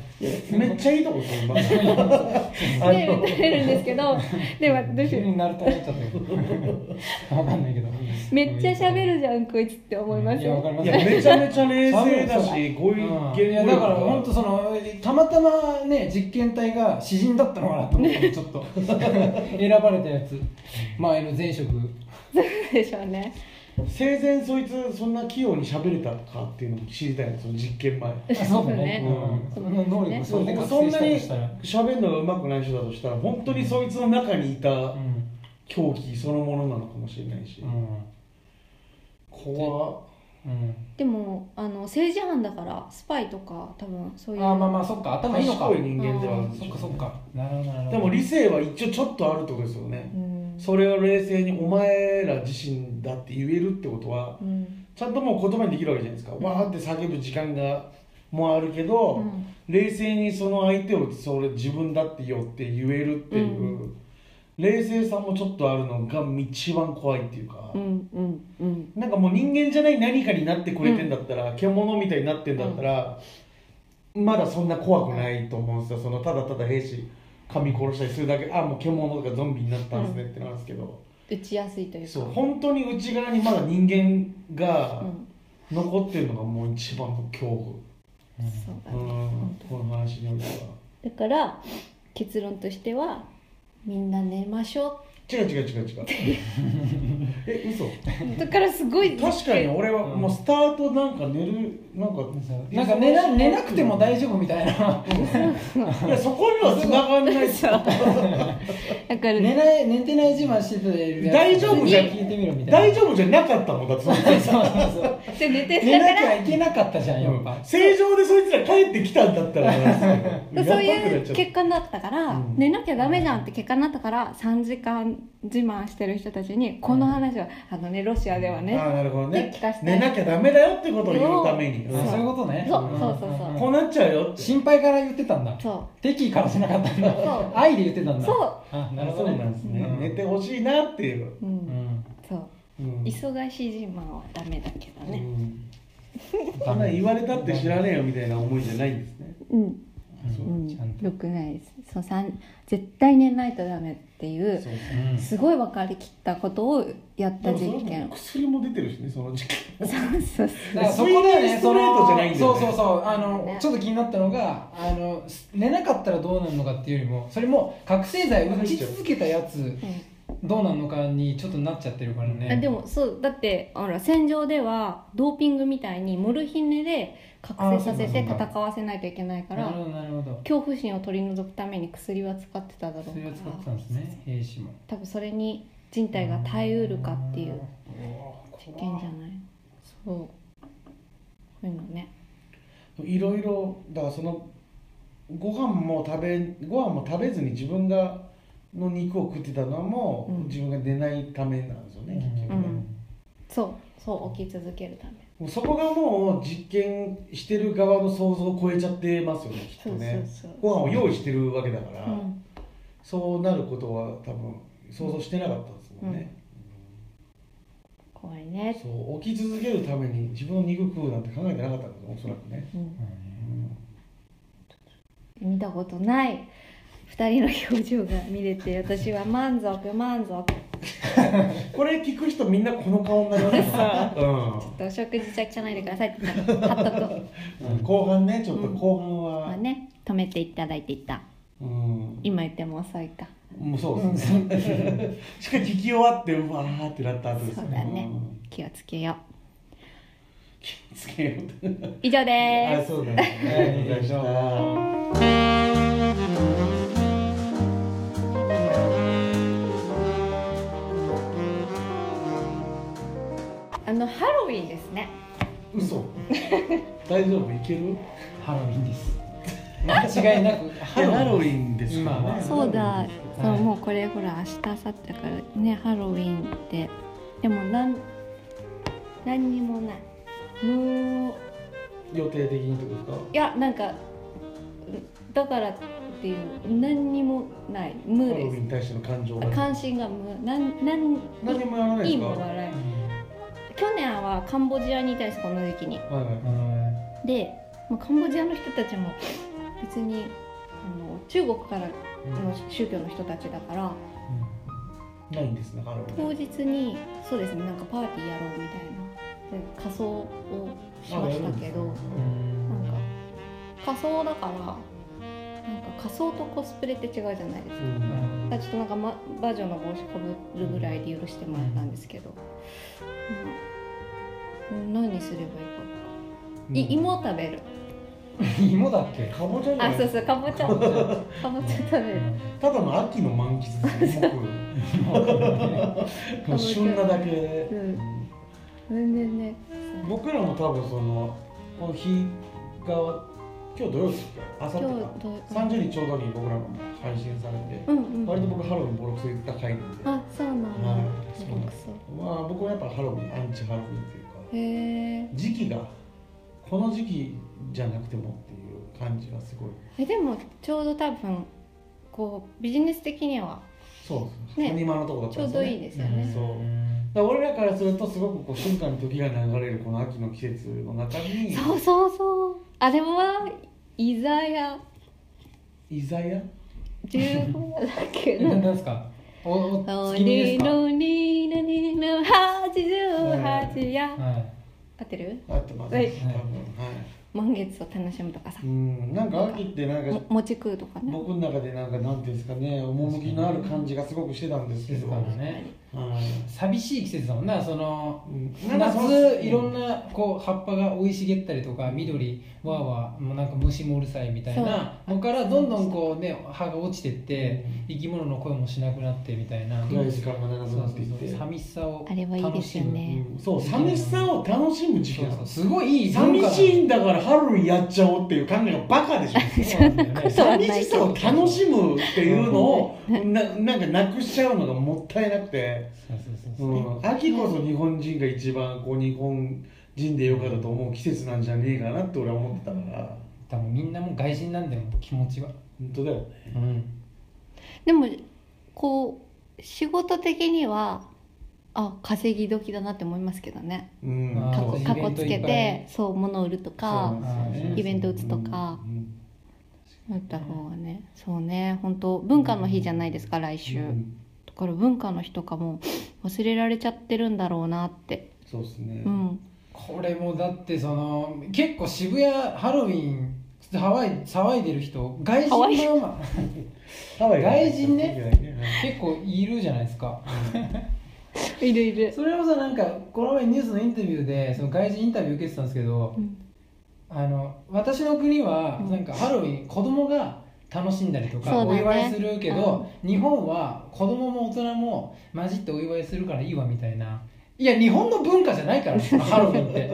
Speaker 4: めっちゃいいとこそんなあ
Speaker 3: で
Speaker 4: の
Speaker 3: 打たれるんですけどではどうしよう
Speaker 5: 急になると思っちゃったよわかんないけど。
Speaker 3: めっちゃ喋るじゃんこいつって思います。
Speaker 5: いやわかります。
Speaker 4: いやめちゃめちゃ冷静だし
Speaker 5: そう
Speaker 4: こういう
Speaker 5: うん
Speaker 4: 言
Speaker 5: いやだから本当そのたまたまね実験体が詩人だったのかなと思ってちょっと。選ばれたやつ。前の前職。
Speaker 3: でしょうね
Speaker 4: 生前そいつそんな器用に喋れたかっていうのを知りたいのその実験前。
Speaker 5: あ そうだね。
Speaker 4: うん。
Speaker 5: その能力それで覚
Speaker 4: そんなに喋るのが上手くない人だとしたら本当にそいつの中にいた
Speaker 5: うん
Speaker 4: 狂気そのものなのかもしれないし、怖っ。
Speaker 5: うん。
Speaker 3: でもあの政治犯だからスパイとか多分そういう
Speaker 5: あまあまあそっか。頭いいのか。
Speaker 4: 賢い人間ではあるんでしょうね。
Speaker 5: そっかそっか。なるほど。
Speaker 4: でも理性は一応ちょっとあるってことですよね、
Speaker 3: うん
Speaker 4: それを冷静にお前ら自身だって言えるってことは
Speaker 3: うん。
Speaker 4: ちゃんともう言葉にできるわけじゃないですか、
Speaker 3: うん。
Speaker 4: わーって叫ぶ時間がもあるけど、
Speaker 3: うん。
Speaker 4: 冷静にその相手をそれ自分だってよって言えるっていう、
Speaker 3: う
Speaker 4: 冷静さもちょっとあるのが一番怖いっていうか、
Speaker 3: うん
Speaker 4: なんかもう人間じゃない何かになってくれてんだったら、獣みたいになってんだったら、まだそんな怖くないと思うんですよ。そのただただ兵士噛み殺したりするだけあもう獣とかゾンビになったんですねってなんですけど、
Speaker 3: 打ちやすいというか。
Speaker 4: そう本当に内側にまだ人間が
Speaker 3: うん。
Speaker 4: 残ってるのがもう一番の恐怖、
Speaker 3: そうだね
Speaker 4: この話においては
Speaker 3: だから結論としてはみんな寝ましょ
Speaker 4: 違う違う違う違う。え嘘。
Speaker 3: うだからすごい。
Speaker 4: 確かに俺はもうスタートなんか寝るなんか
Speaker 5: なんか寝な寝なくても大丈夫みたいな。
Speaker 4: いやそこには繋がんない。ですよ
Speaker 3: だから
Speaker 5: 寝ない寝てない自慢してるやつ。
Speaker 4: 大丈夫じゃん。
Speaker 5: 聞いてみろみたいな。
Speaker 4: 大丈夫じゃなかったもんだって。そ
Speaker 5: うそうそう
Speaker 3: で寝て
Speaker 5: 寝なきゃいけなかったじゃんやっぱ、
Speaker 4: 正常でそいつら帰ってきたんだったら
Speaker 3: そういう
Speaker 4: 結
Speaker 3: 結果になったから、
Speaker 4: うん。
Speaker 3: 寝なきゃダメじゃんって結果になったから3時間自慢してる人たちにこの話は、あのねロシアではね
Speaker 4: ああなるほどね。
Speaker 3: で聞かせて。
Speaker 4: 寝なきゃダメだよってことを言うために。
Speaker 5: あそういうことね。
Speaker 3: そうんそうそうそう。ん
Speaker 4: こうなっちゃうよって。
Speaker 5: 心配から言ってたんだ。
Speaker 3: そ
Speaker 5: 敵意からじゃなかったんだ。
Speaker 3: そう。
Speaker 5: 愛で言ってたんだ。
Speaker 3: う。そ
Speaker 5: あなるほ
Speaker 4: そうなんですね、
Speaker 5: うん。
Speaker 4: 寝てほしいなっていう、
Speaker 3: う、うん。
Speaker 5: うん。
Speaker 3: そう。
Speaker 4: うん。
Speaker 3: 忙しい自慢はダメだけどね。
Speaker 4: うん。そんな言われたって知らねえよみたいな思いじゃないんですね。
Speaker 3: うん、よくないです。そうさん絶対寝ないとダメっていう
Speaker 4: そう
Speaker 5: うん
Speaker 3: すごい分かりきったことをやった実験。
Speaker 4: も薬も出てるしねその時期
Speaker 3: そうそう
Speaker 5: だからそこだよね
Speaker 4: ストレートじゃないんだよね。
Speaker 5: そのそうそうそうあの、
Speaker 3: ね。
Speaker 5: ちょっと気になったのがあの寝なかったらどうなるのかっていうよりもそれも覚醒剤打ち続けたやつ
Speaker 3: そう、
Speaker 5: どうなるのかにちょっとなっちゃってるからね。
Speaker 3: うんあでもそうだってほら戦場ではドーピングみたいにモルヒネで覚醒させて戦わせないといけないから
Speaker 5: なるほどなるほど。
Speaker 3: 恐怖心を取り除くために薬は使ってただろうから。
Speaker 5: を使ってたんですね兵士も。
Speaker 3: 多分それに人体が耐えうるかっていう実験じゃない？そう。そういうのね。
Speaker 4: いろいろだからそのご飯も食べご飯も食べずに自分がの肉を食ってたのはもう、
Speaker 3: うん。
Speaker 4: 自分が寝ないためなんですよね、結局ね。
Speaker 3: うん。そうそう起き続けるため。
Speaker 4: そこがもう実験してる側の想像を超えちゃってますよねきっとね。ご飯を用意してるわけだから、
Speaker 3: うん。
Speaker 4: そうなることは多分想像してなかったですもんね、
Speaker 3: 怖いね。
Speaker 4: そう起き続けるために自分の肉食うなんて考えてなかったんですおそらくね、
Speaker 3: 見たことない二人の表情が見れて私は満足満足。
Speaker 4: これ聞く人みんなこの顔になりますから
Speaker 3: ちょっとお食事中じゃないでくださいって貼っと。く
Speaker 4: うん、後半ねちょっと後半は、
Speaker 3: まあね止めていただいていた。
Speaker 4: うん。
Speaker 3: 今言っても遅いか。
Speaker 4: もうそうですね、しかも聞き終わってうわーってなった後です
Speaker 3: そうだね。
Speaker 4: ん。
Speaker 3: 気をつけよ
Speaker 4: 気をつけよう。
Speaker 3: う以上
Speaker 4: あ
Speaker 3: です。
Speaker 4: そうだね。ありがとうございまし
Speaker 3: あのハロウィンですね。
Speaker 4: 嘘。大丈夫？いける？
Speaker 5: ハロウィンです。間違いなく
Speaker 4: ハロウィンです
Speaker 5: 今は。
Speaker 3: そうだ、そう
Speaker 5: はい。
Speaker 3: もうこれほら明日明後日だからねハロウィンって。でもなん何にもない。無
Speaker 4: 予定的にってことですか？
Speaker 3: いやなんかだからっていう何にもない。無
Speaker 4: ハロウィン
Speaker 3: で
Speaker 4: に対しての感情が。
Speaker 3: す関心が無。なんなん
Speaker 4: 何もやらない
Speaker 3: いい
Speaker 4: ですか？
Speaker 3: ものがない去年はカンボジアにいたんですこの時期に。
Speaker 4: はいはい
Speaker 5: うん
Speaker 3: で、まあ、カンボジアの人たちも別にあの中国からの宗教の人たちだから。
Speaker 4: ないんですね
Speaker 3: 当日にそうですねなんかパーティーやろうみたいな。で仮装をしましたけど。
Speaker 4: ね。
Speaker 3: なんか仮装だからなんか仮装とコスプレって違うじゃないですか。
Speaker 4: うん。
Speaker 3: ちょっとなんか、ま、バージョンの帽子かぶるぐらいで許してもらったんですけど、うん、何すればいいか、い芋食べる。
Speaker 5: 芋だっけ？
Speaker 4: かぼちゃじゃ
Speaker 3: あそうそうかぼちゃ。かぼちゃ食べる。
Speaker 4: ただの秋の満喫ですね僕。旬なだけ。で
Speaker 3: うん。全然ね。
Speaker 4: 僕らも多分そのこの日が今日土曜日あさってか。
Speaker 3: どう
Speaker 4: ？30日ちょうどに僕らも配信されて
Speaker 3: うんうん。
Speaker 4: 割と僕ハロウィンボロクソ言った回なんで。
Speaker 3: あそうなんだ。
Speaker 4: はい。
Speaker 3: ボロクソ。
Speaker 4: まあ僕はやっぱハロウィンアンチハロウィンという。か
Speaker 3: へえ
Speaker 4: 時期がこの時期じゃなくてもっていう感じがすごい。
Speaker 3: えでもちょうど多分こうビジネス的には。
Speaker 4: そうです
Speaker 3: ね。
Speaker 4: 谷間のとこだったんですよね。
Speaker 3: ちょうどいいですよね。
Speaker 4: そう。だから俺らからするとすごくこう静かに時が流れるこの秋の季節の中に。
Speaker 3: そうそうそう。あれはイザヤ
Speaker 4: 居酒屋
Speaker 3: ？15だっけ
Speaker 5: な
Speaker 3: な
Speaker 5: なんですか？おお
Speaker 3: お
Speaker 5: 月見ですか？
Speaker 3: にのにのにの88や。
Speaker 5: は
Speaker 3: 合ってる？
Speaker 4: あってます、
Speaker 3: はい。
Speaker 4: 多分はい。
Speaker 3: 満月を楽しむとかさ。
Speaker 4: うん。なんか秋ってなんか
Speaker 3: も餅食うとかね。
Speaker 4: 僕の中でなんかなんていうんですかね趣のある感じがすごくしてたんですけど、
Speaker 5: 静かなね。
Speaker 4: はい
Speaker 5: 寂しい季節だもんな。その
Speaker 4: うん。なんかその
Speaker 5: 夏いろんなこう葉っぱが生い茂ったりとか緑わーわーもうなんか虫もうるさいみたいなのからどんどんこうね葉が落ちてって生き物の声もしなくなってみたいな
Speaker 4: 暗い時間が長くなっていって。
Speaker 5: そうそう寂しさを
Speaker 3: あれはいいですよね。
Speaker 4: うん。そう寂しさを楽しむ時期なの
Speaker 5: そうそう。すごいいい
Speaker 4: 寂しいんだからハロウィンやっちゃおうっていう考えがバカでしょ。寂しさを楽しむっていうのをななんかなくしちゃうのがもったいなくて、
Speaker 5: そうそうそううそう、
Speaker 4: ん、秋こそ日本人が一番こう日本人でよかったと思う季節なんじゃねえかなって俺は思ってたから。
Speaker 5: 多分みんなもう外人なんだよ気持ちは、
Speaker 4: 本当だよね。
Speaker 5: うん、
Speaker 3: でもこう仕事的にはあ稼ぎ時だなって思いますけどね。
Speaker 4: うん。
Speaker 3: か
Speaker 5: そう
Speaker 3: かっこつけてそう物を売るとか
Speaker 4: ね。
Speaker 3: イベント打つとか。
Speaker 4: うん
Speaker 3: 打った方がね。そうね。本当文化の日じゃないですか来週。
Speaker 4: うん。
Speaker 3: だから文化の日とかも忘れられちゃってるんだろうなって。
Speaker 4: そうですね、
Speaker 3: うん。
Speaker 5: これもだってその結構渋谷ハロウィンハワイ騒いでる人外人のまま外人ね結構いるじゃないですか。
Speaker 3: いるいる。
Speaker 5: それもさなんかこの前ニュースのインタビューでその外人インタビュー受けてたんですけど、
Speaker 3: うん。
Speaker 5: あの私の国は
Speaker 3: うん。
Speaker 5: なんかハロウィン子供が楽しんだりとかお祝いするけど、日本は子供も大人も混じってお祝いするからいいわみたいな。いや日本の文化じゃないからその ハロウィンって。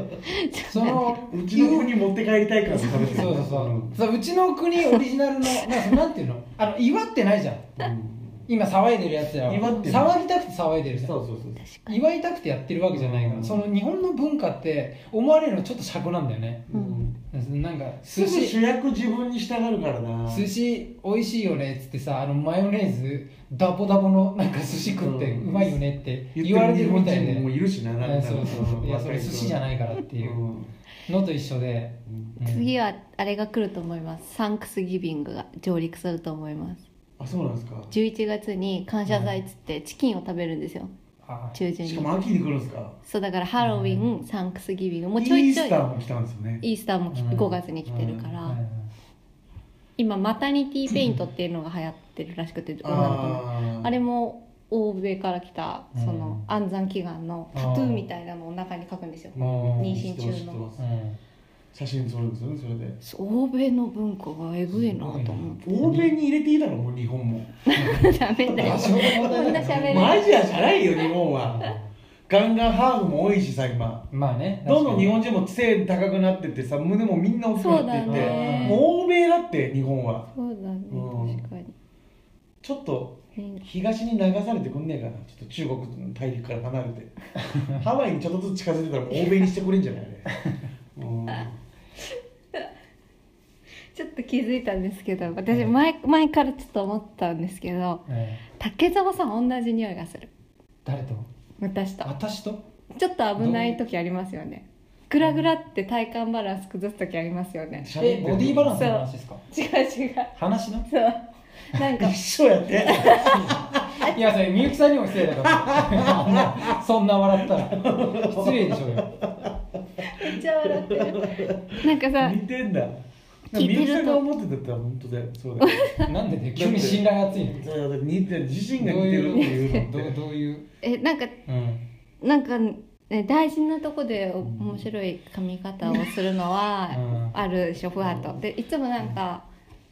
Speaker 5: その
Speaker 4: うちの国持って帰りたいから食べてる。
Speaker 5: そうそうそう,、
Speaker 4: ん
Speaker 5: そううちの国オリジナルの なんかなんていうの？あの祝ってないじゃん。
Speaker 4: うん。
Speaker 5: 今騒いでるやつらは。
Speaker 4: 祝ってない
Speaker 5: 騒ぎたくて騒いでるじゃん。
Speaker 4: そうそうそう
Speaker 5: 祝いたくてやってるわけじゃないから、
Speaker 4: うん。
Speaker 5: その日本の文化って思われるのちょっと尺なんだよね。
Speaker 4: うん
Speaker 5: なんか寿司。
Speaker 4: 主役自分に従うからな。
Speaker 5: 寿司美味しいよねっつってさあのマヨネーズダボダボのなんか寿司食って
Speaker 4: うん。
Speaker 5: うまいよねって
Speaker 4: 言
Speaker 5: 言われてるみたい
Speaker 4: 日本人も
Speaker 5: で、
Speaker 4: いるしななんか。
Speaker 5: あそうそう。いやそれ寿司じゃ
Speaker 4: い
Speaker 5: ないからっていう。うん。のと一緒で、うん。
Speaker 3: 次はあれが来ると思います。サンクスギビングが上陸すると思います。
Speaker 4: あそうなんですか。
Speaker 3: 11月に感謝祭っつってチキンを食べるんですよ。
Speaker 5: あ
Speaker 3: 中旬に。
Speaker 4: しかも秋に来るんですか？
Speaker 3: そうだからハロウィン、サンクスギビング。もうちょいちょい。
Speaker 4: イースターも来たんですよね。
Speaker 3: イースターもき
Speaker 5: うん
Speaker 3: 5月に来てるから、今マタニティペイントっていうのが流行ってるらしくて女の子の。
Speaker 4: あ
Speaker 3: れも欧米から来たその
Speaker 5: うん
Speaker 3: 安産祈願のタトゥーみたいなのを中に書くんですよ。
Speaker 4: うん。
Speaker 5: 妊
Speaker 3: 娠中の
Speaker 4: 写真撮るんですよねそれで。
Speaker 3: 欧米の文化がえぐいなと思って。
Speaker 4: 欧米に入れていいだろもう日本も。
Speaker 3: ダメだよ。
Speaker 5: 場所が問題
Speaker 3: こんな
Speaker 5: だから
Speaker 3: 喋れ
Speaker 4: もうアジアじゃないよ日本は。外ガンガンハーフも多いしさ今。
Speaker 5: まあね
Speaker 4: どんどん日
Speaker 5: 確
Speaker 4: 本人も背高くなってってさ胸もみんな大きくなってて、
Speaker 3: そうだね。
Speaker 4: もう欧米だって日本は。
Speaker 3: そうだね、
Speaker 4: うん。
Speaker 3: 確かに。
Speaker 4: ちょっと
Speaker 3: ね
Speaker 4: 東に流されてくんねえかな。ちょっと中国の大陸から離れて。ハワイにちょっとずつ近づいてたらもう欧米にしてくれんじゃないあれ、うん
Speaker 3: ちょっと気づいたんですけど私前前からちょっと思ったんですけど
Speaker 5: ええ。
Speaker 3: 竹澤さん同じ匂いがする。
Speaker 5: 誰と？
Speaker 3: 私と。
Speaker 5: 私と？
Speaker 3: ちょっと危ない時ありますよね。グラグラって体幹バランス崩す時ありますよね。
Speaker 5: えボディーバランスの話ですか？
Speaker 3: 違う違う。
Speaker 5: 話の？
Speaker 3: そう。なんか。
Speaker 4: 一緒やって。
Speaker 5: いやそれみゆきさんにも失礼だから。そんな笑ったら。失礼でしょうよ。
Speaker 3: めっちゃ笑ってる。なんかさ
Speaker 4: 似てんだ。
Speaker 3: 聞いてると。
Speaker 4: 思ってたって本当だよそうだよ
Speaker 5: なんでね 急に信頼厚いの？
Speaker 4: だから似てる自身が似てるっていうの。
Speaker 5: どういう？
Speaker 3: えなんか
Speaker 5: うん。
Speaker 3: なんか、ね、大事なとこでお面白い髪型をするのは
Speaker 5: うん。
Speaker 3: あるでしょふわっと。でいつもなんか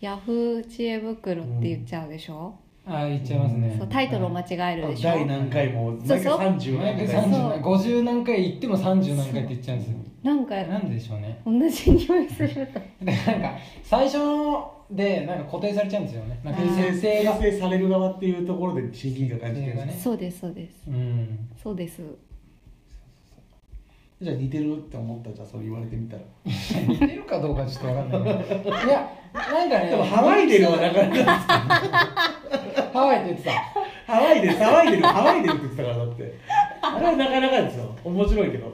Speaker 3: ヤフー知恵袋って言っちゃうでしょ、
Speaker 5: あ言っちゃいますね。
Speaker 3: そうタイトルを間違えるでしょ、
Speaker 4: 第何回も
Speaker 3: そうそう。
Speaker 4: 毎回30
Speaker 5: 毎回
Speaker 4: 何回。
Speaker 3: そう。
Speaker 5: 30 50何回言っても30何回って言っちゃうんですよ。
Speaker 3: なんか
Speaker 5: なんででしょうね。
Speaker 3: 同じ匂いすると。
Speaker 5: で なんか最初でなんか固定されちゃうんですよね。なんか
Speaker 3: あー。
Speaker 5: 設定が。
Speaker 4: 生成される側っていうところで親近感感じてるんですね
Speaker 5: ね。
Speaker 3: そうですそうです。
Speaker 5: うん。
Speaker 3: そうです
Speaker 4: じゃあ似てるって思ったじゃあそれ言われてみたら。
Speaker 5: 似てるかどうかちょっとわかんないけど。い。やなんかね
Speaker 4: でもハワイでるはなかなか
Speaker 5: ハワイって言ってた
Speaker 4: ハワイで騒いでる騒いでるって言ってたからだって。あれはなかなかですよ。面白いけど、うん、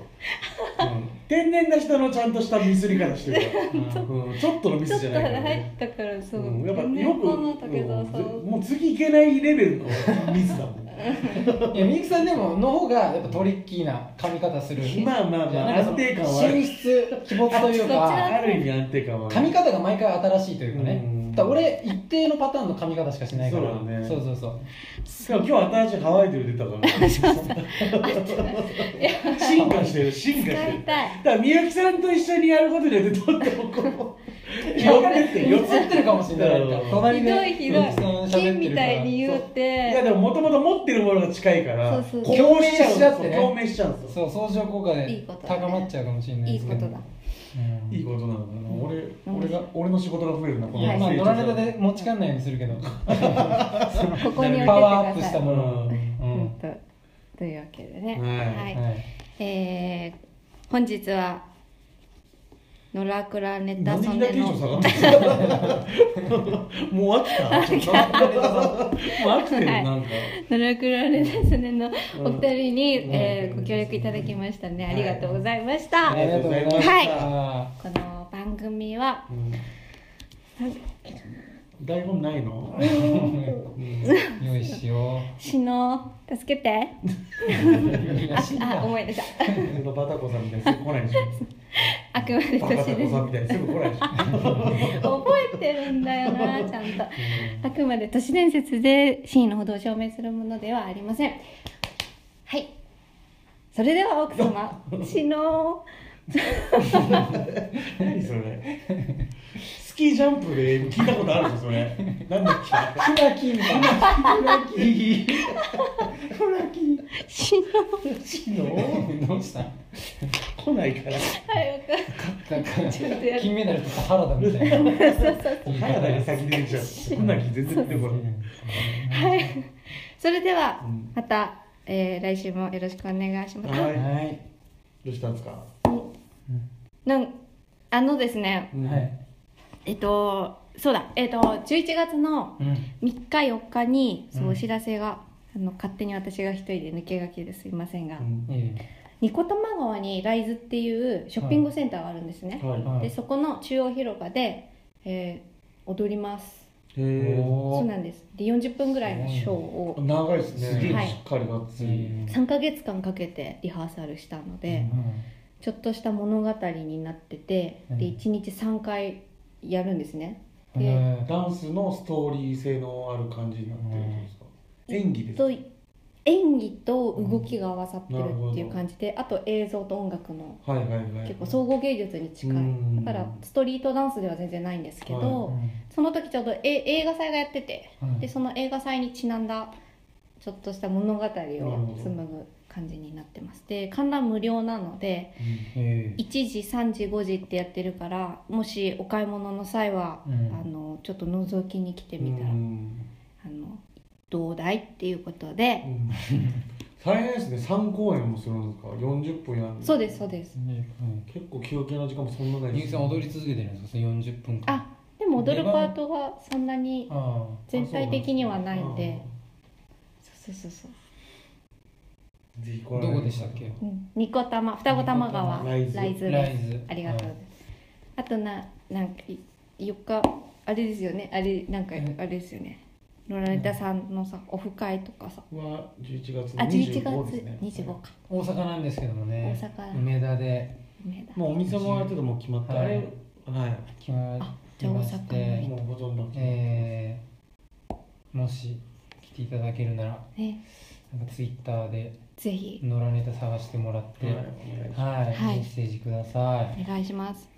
Speaker 4: 天然な人のちゃんとしたミスり方してる。から、うん、ちょっとのミ
Speaker 3: ちょっと
Speaker 4: スじゃないから、
Speaker 3: 入っ
Speaker 4: ね
Speaker 3: たからそう、
Speaker 4: うん、やっぱよく、
Speaker 3: こう
Speaker 4: ん。もう次いけないレベルのミスだもん。
Speaker 5: いやみゆきさんでもの方がやっぱトリッキーな髪型する。
Speaker 4: まあまあまあ安定感はある。
Speaker 5: 神出鬼没というか。
Speaker 4: ある意味安定感はある。
Speaker 5: 髪型が毎回新しいというかね。
Speaker 4: うん
Speaker 5: だ俺一定のパターンの髪型しかしないから。
Speaker 4: そうだね。
Speaker 5: そうそうそう。
Speaker 4: でも今日新しいハワイで出たから進化してる進化してる。
Speaker 3: 使いたい。
Speaker 4: だからみゆきさんと一緒にやることによってどんどんこう。寄ってって。寄
Speaker 5: 映
Speaker 4: って
Speaker 5: ってるかもしれない。
Speaker 3: ひ
Speaker 5: で
Speaker 3: どいひどい。金みたいに言う
Speaker 4: いや
Speaker 3: て
Speaker 4: でももともと持ってるものが近いから
Speaker 3: そうそう。
Speaker 4: こ共鳴しちゃ
Speaker 5: ってね。
Speaker 4: 共鳴しちゃうんですよ。
Speaker 5: そう相乗効果で高まっちゃうかもしれないですけど。
Speaker 3: いいことだ。
Speaker 5: うん
Speaker 4: いいことなのかな。俺
Speaker 3: うん。
Speaker 4: 俺が俺の仕事が増えるなこの
Speaker 5: まあ
Speaker 4: 成長
Speaker 5: 野良ネタで持ち帰んないようにするけど。
Speaker 3: ここに
Speaker 5: パワーアップしたもの。
Speaker 3: というわけでね、
Speaker 4: はい。
Speaker 5: はい。
Speaker 3: えー本日は野良倉ネタソ
Speaker 4: ン
Speaker 3: の。
Speaker 4: もう飽きた？もう飽きてる？
Speaker 3: はい。
Speaker 4: なんか。
Speaker 3: 野良倉ネタソネのお二人に、
Speaker 4: うん。
Speaker 3: えーご協力いただきましたねありがとうございました、
Speaker 5: ありがとうございました。
Speaker 3: はこの番組は
Speaker 4: うん台本ないの？
Speaker 5: よいしよ
Speaker 3: しの助けて。あ思い出した。
Speaker 4: バタコさんみたいにす。ぐ来ないでしょ。
Speaker 3: あくまで年です
Speaker 4: コさんみたいにすぐ来ないでしょ。
Speaker 3: 覚えてるんだよなちゃんと。あくまで都市伝説で真意のほどを証明するものではありません。はい。それでは奥様 しの
Speaker 4: 何それ。スキージャンプで聞いたことあるんですよそれ なんだっけ？
Speaker 5: フラキ。みたいな
Speaker 4: フラキ。ーフラキ。
Speaker 3: しの。
Speaker 4: ーシノ
Speaker 5: どうした？
Speaker 4: 来ないから。
Speaker 3: はいわか
Speaker 5: なんか
Speaker 3: ちょっとやる。
Speaker 5: 金メダルとか原田みたいな。
Speaker 4: 原田が先出ちゃう。な気全然出てこない。
Speaker 3: はい。それでは
Speaker 4: うん。
Speaker 3: また、えー来週もよろしくお願いします、
Speaker 4: はい。
Speaker 5: はい。
Speaker 4: どうしたんですか？
Speaker 3: なんあのですね。
Speaker 5: はい
Speaker 3: えっとそうだえっと11月の
Speaker 5: うん。
Speaker 3: 3日4日にそう
Speaker 5: うん。
Speaker 3: お知らせが、あの勝手に私が一人で抜け書きですいませんが、
Speaker 4: うん
Speaker 5: いい
Speaker 3: ニコタマ川にライズっていうショッピングセンターがあるんですね、
Speaker 4: はい
Speaker 5: はい。
Speaker 3: でそこの中央広場で、えー踊ります。
Speaker 4: へえ。
Speaker 3: そうなんです。で40分ぐらいのショーを。
Speaker 4: 長いですね。
Speaker 3: はい。
Speaker 4: しっかりがっつり
Speaker 3: 3ヶ月間かけてリハーサルしたので、ちょっとした物語になってて、
Speaker 5: うん。
Speaker 3: で1日3回やるんですね。で
Speaker 5: へ
Speaker 4: ダンスのストーリー性のある感じになってるってことですか？演技です
Speaker 3: 演技と動きが合わさってるっていう感じで、あと映像と音楽の
Speaker 4: はいはいはい。
Speaker 3: 結構総合芸術に近い。
Speaker 4: うん。
Speaker 3: だからストリートダンスでは全然ないんですけど、
Speaker 4: は
Speaker 3: その時ちょうどえ映画祭がやってて
Speaker 5: うん
Speaker 3: でその映画祭にちなんだちょっとした物語を紡ぐ感じになってます。で観覧無料なので
Speaker 5: へ
Speaker 3: 1時3時5時ってやってるからもしお買い物の際は、
Speaker 5: うん。
Speaker 3: あのちょっと覗きに来てみたら、
Speaker 4: うん。
Speaker 3: あのどうだいっていうことで、
Speaker 4: 大変ですね。3公演もするんですか？40分やんの
Speaker 3: そうですそうです。
Speaker 5: ね。
Speaker 4: 結構休憩の時間もそんなない
Speaker 5: みゆきさん踊り続けてるんですか？その40分間。
Speaker 3: あでも踊るパートがそんなに
Speaker 5: あ
Speaker 3: 全体的にはないんで。そうそうそう
Speaker 5: どこでしたっけ？
Speaker 3: うん、ニコ玉。双子玉川。
Speaker 4: ライズ
Speaker 3: ライズです。
Speaker 5: ライズ。
Speaker 3: ありがとう。ござい。ます、あとななんかい4日あれですよね。あれなんか
Speaker 5: え？
Speaker 3: あれですよね。ロラネタさんのさオフ会とかさ。
Speaker 4: は11月の
Speaker 3: あ11
Speaker 4: 25
Speaker 3: 月。
Speaker 4: ですね。
Speaker 3: 25か。
Speaker 5: 大阪なんですけどもね。
Speaker 3: 大阪。
Speaker 5: 梅田で。
Speaker 3: 梅田。
Speaker 4: もうお店もある程度もう決まった、
Speaker 5: はい。
Speaker 4: あれはい。
Speaker 5: 決ま
Speaker 3: あ
Speaker 5: りまし
Speaker 3: じゃあ大阪
Speaker 5: て
Speaker 3: の
Speaker 4: もうほとんど決まっ
Speaker 5: えーもし来ていただけるなら
Speaker 3: ね
Speaker 5: なんかツイッターで
Speaker 3: ぜひ。
Speaker 5: 野良ネタ探してもらって、
Speaker 4: はい、
Speaker 5: はい、メッセージください。
Speaker 3: お願いします。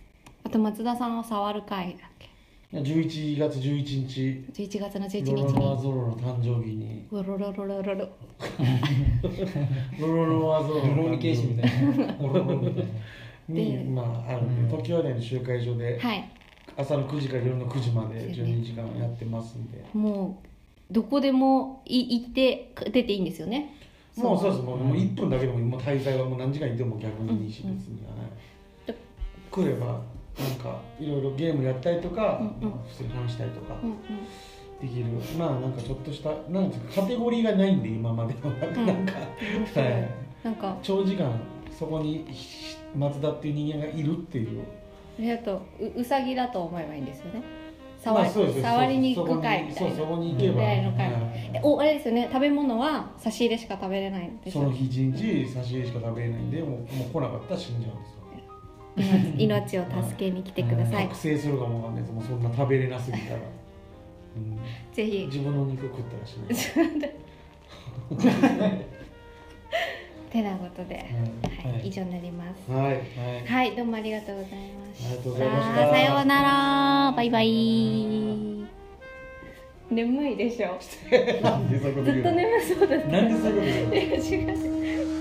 Speaker 3: あと松田さんの触る会だっけ
Speaker 4: ？11月11日。
Speaker 3: 十一月の11日に。
Speaker 4: ロロノアゾロの誕生日に。
Speaker 3: ロロロロロロロ
Speaker 4: ロロロアゾロ
Speaker 5: ロ
Speaker 4: ロ
Speaker 5: ロケーシみたいな。ロロロみたいな、
Speaker 4: まあ、あ、時の集会所で、朝の9時から夜の9時まで12時間やってますんで、ね、
Speaker 3: もうどこでもい行って出ていいんですよね。
Speaker 4: もう。そうです。もう,、
Speaker 5: うん
Speaker 4: もう1分だけでももう滞在はもう何時間いても逆にいいし、
Speaker 3: うん。
Speaker 4: 別に、はい。
Speaker 3: で
Speaker 4: 来ればなんかいろいろゲームやったりとか、
Speaker 3: うんうん。
Speaker 4: まあ普通に話したりとか
Speaker 3: うんうん。
Speaker 4: できる、まあなんかちょっとしたなんかカテゴリーがないんで今までの。
Speaker 3: うん。
Speaker 4: なんか、
Speaker 3: 面白い
Speaker 4: はい。
Speaker 3: なんか。
Speaker 4: 長時間そこにひ松田っていう人間がいるっていう。
Speaker 3: ありがとう。ううさぎだと思えばいいんですよね触,、触りに行く会みたいな。
Speaker 4: そうそこに行けば、
Speaker 3: 出会いの会
Speaker 4: はい。
Speaker 3: えおあれですよね食べ物は差し入れしか食べれないんですよ
Speaker 4: その日一日差し入れしか食べれないんでもうもう来なかったら死んじゃうんですよ
Speaker 3: 命命を助けに来てください。
Speaker 4: 覚醒するかもわかんないです。もうそんな食べれなすぎたら、うん、
Speaker 3: ぜひ
Speaker 4: 自分の肉食ったらしない
Speaker 3: てなことで、はい
Speaker 5: はい。
Speaker 3: 以上になります。
Speaker 4: はい
Speaker 5: はい。
Speaker 3: はいどうもありがとうございました
Speaker 4: ありがとうございました。
Speaker 3: さようなら。バイバイ。眠いでしょ。ずっと眠そうだった。
Speaker 4: なんでそういうこと
Speaker 3: 違う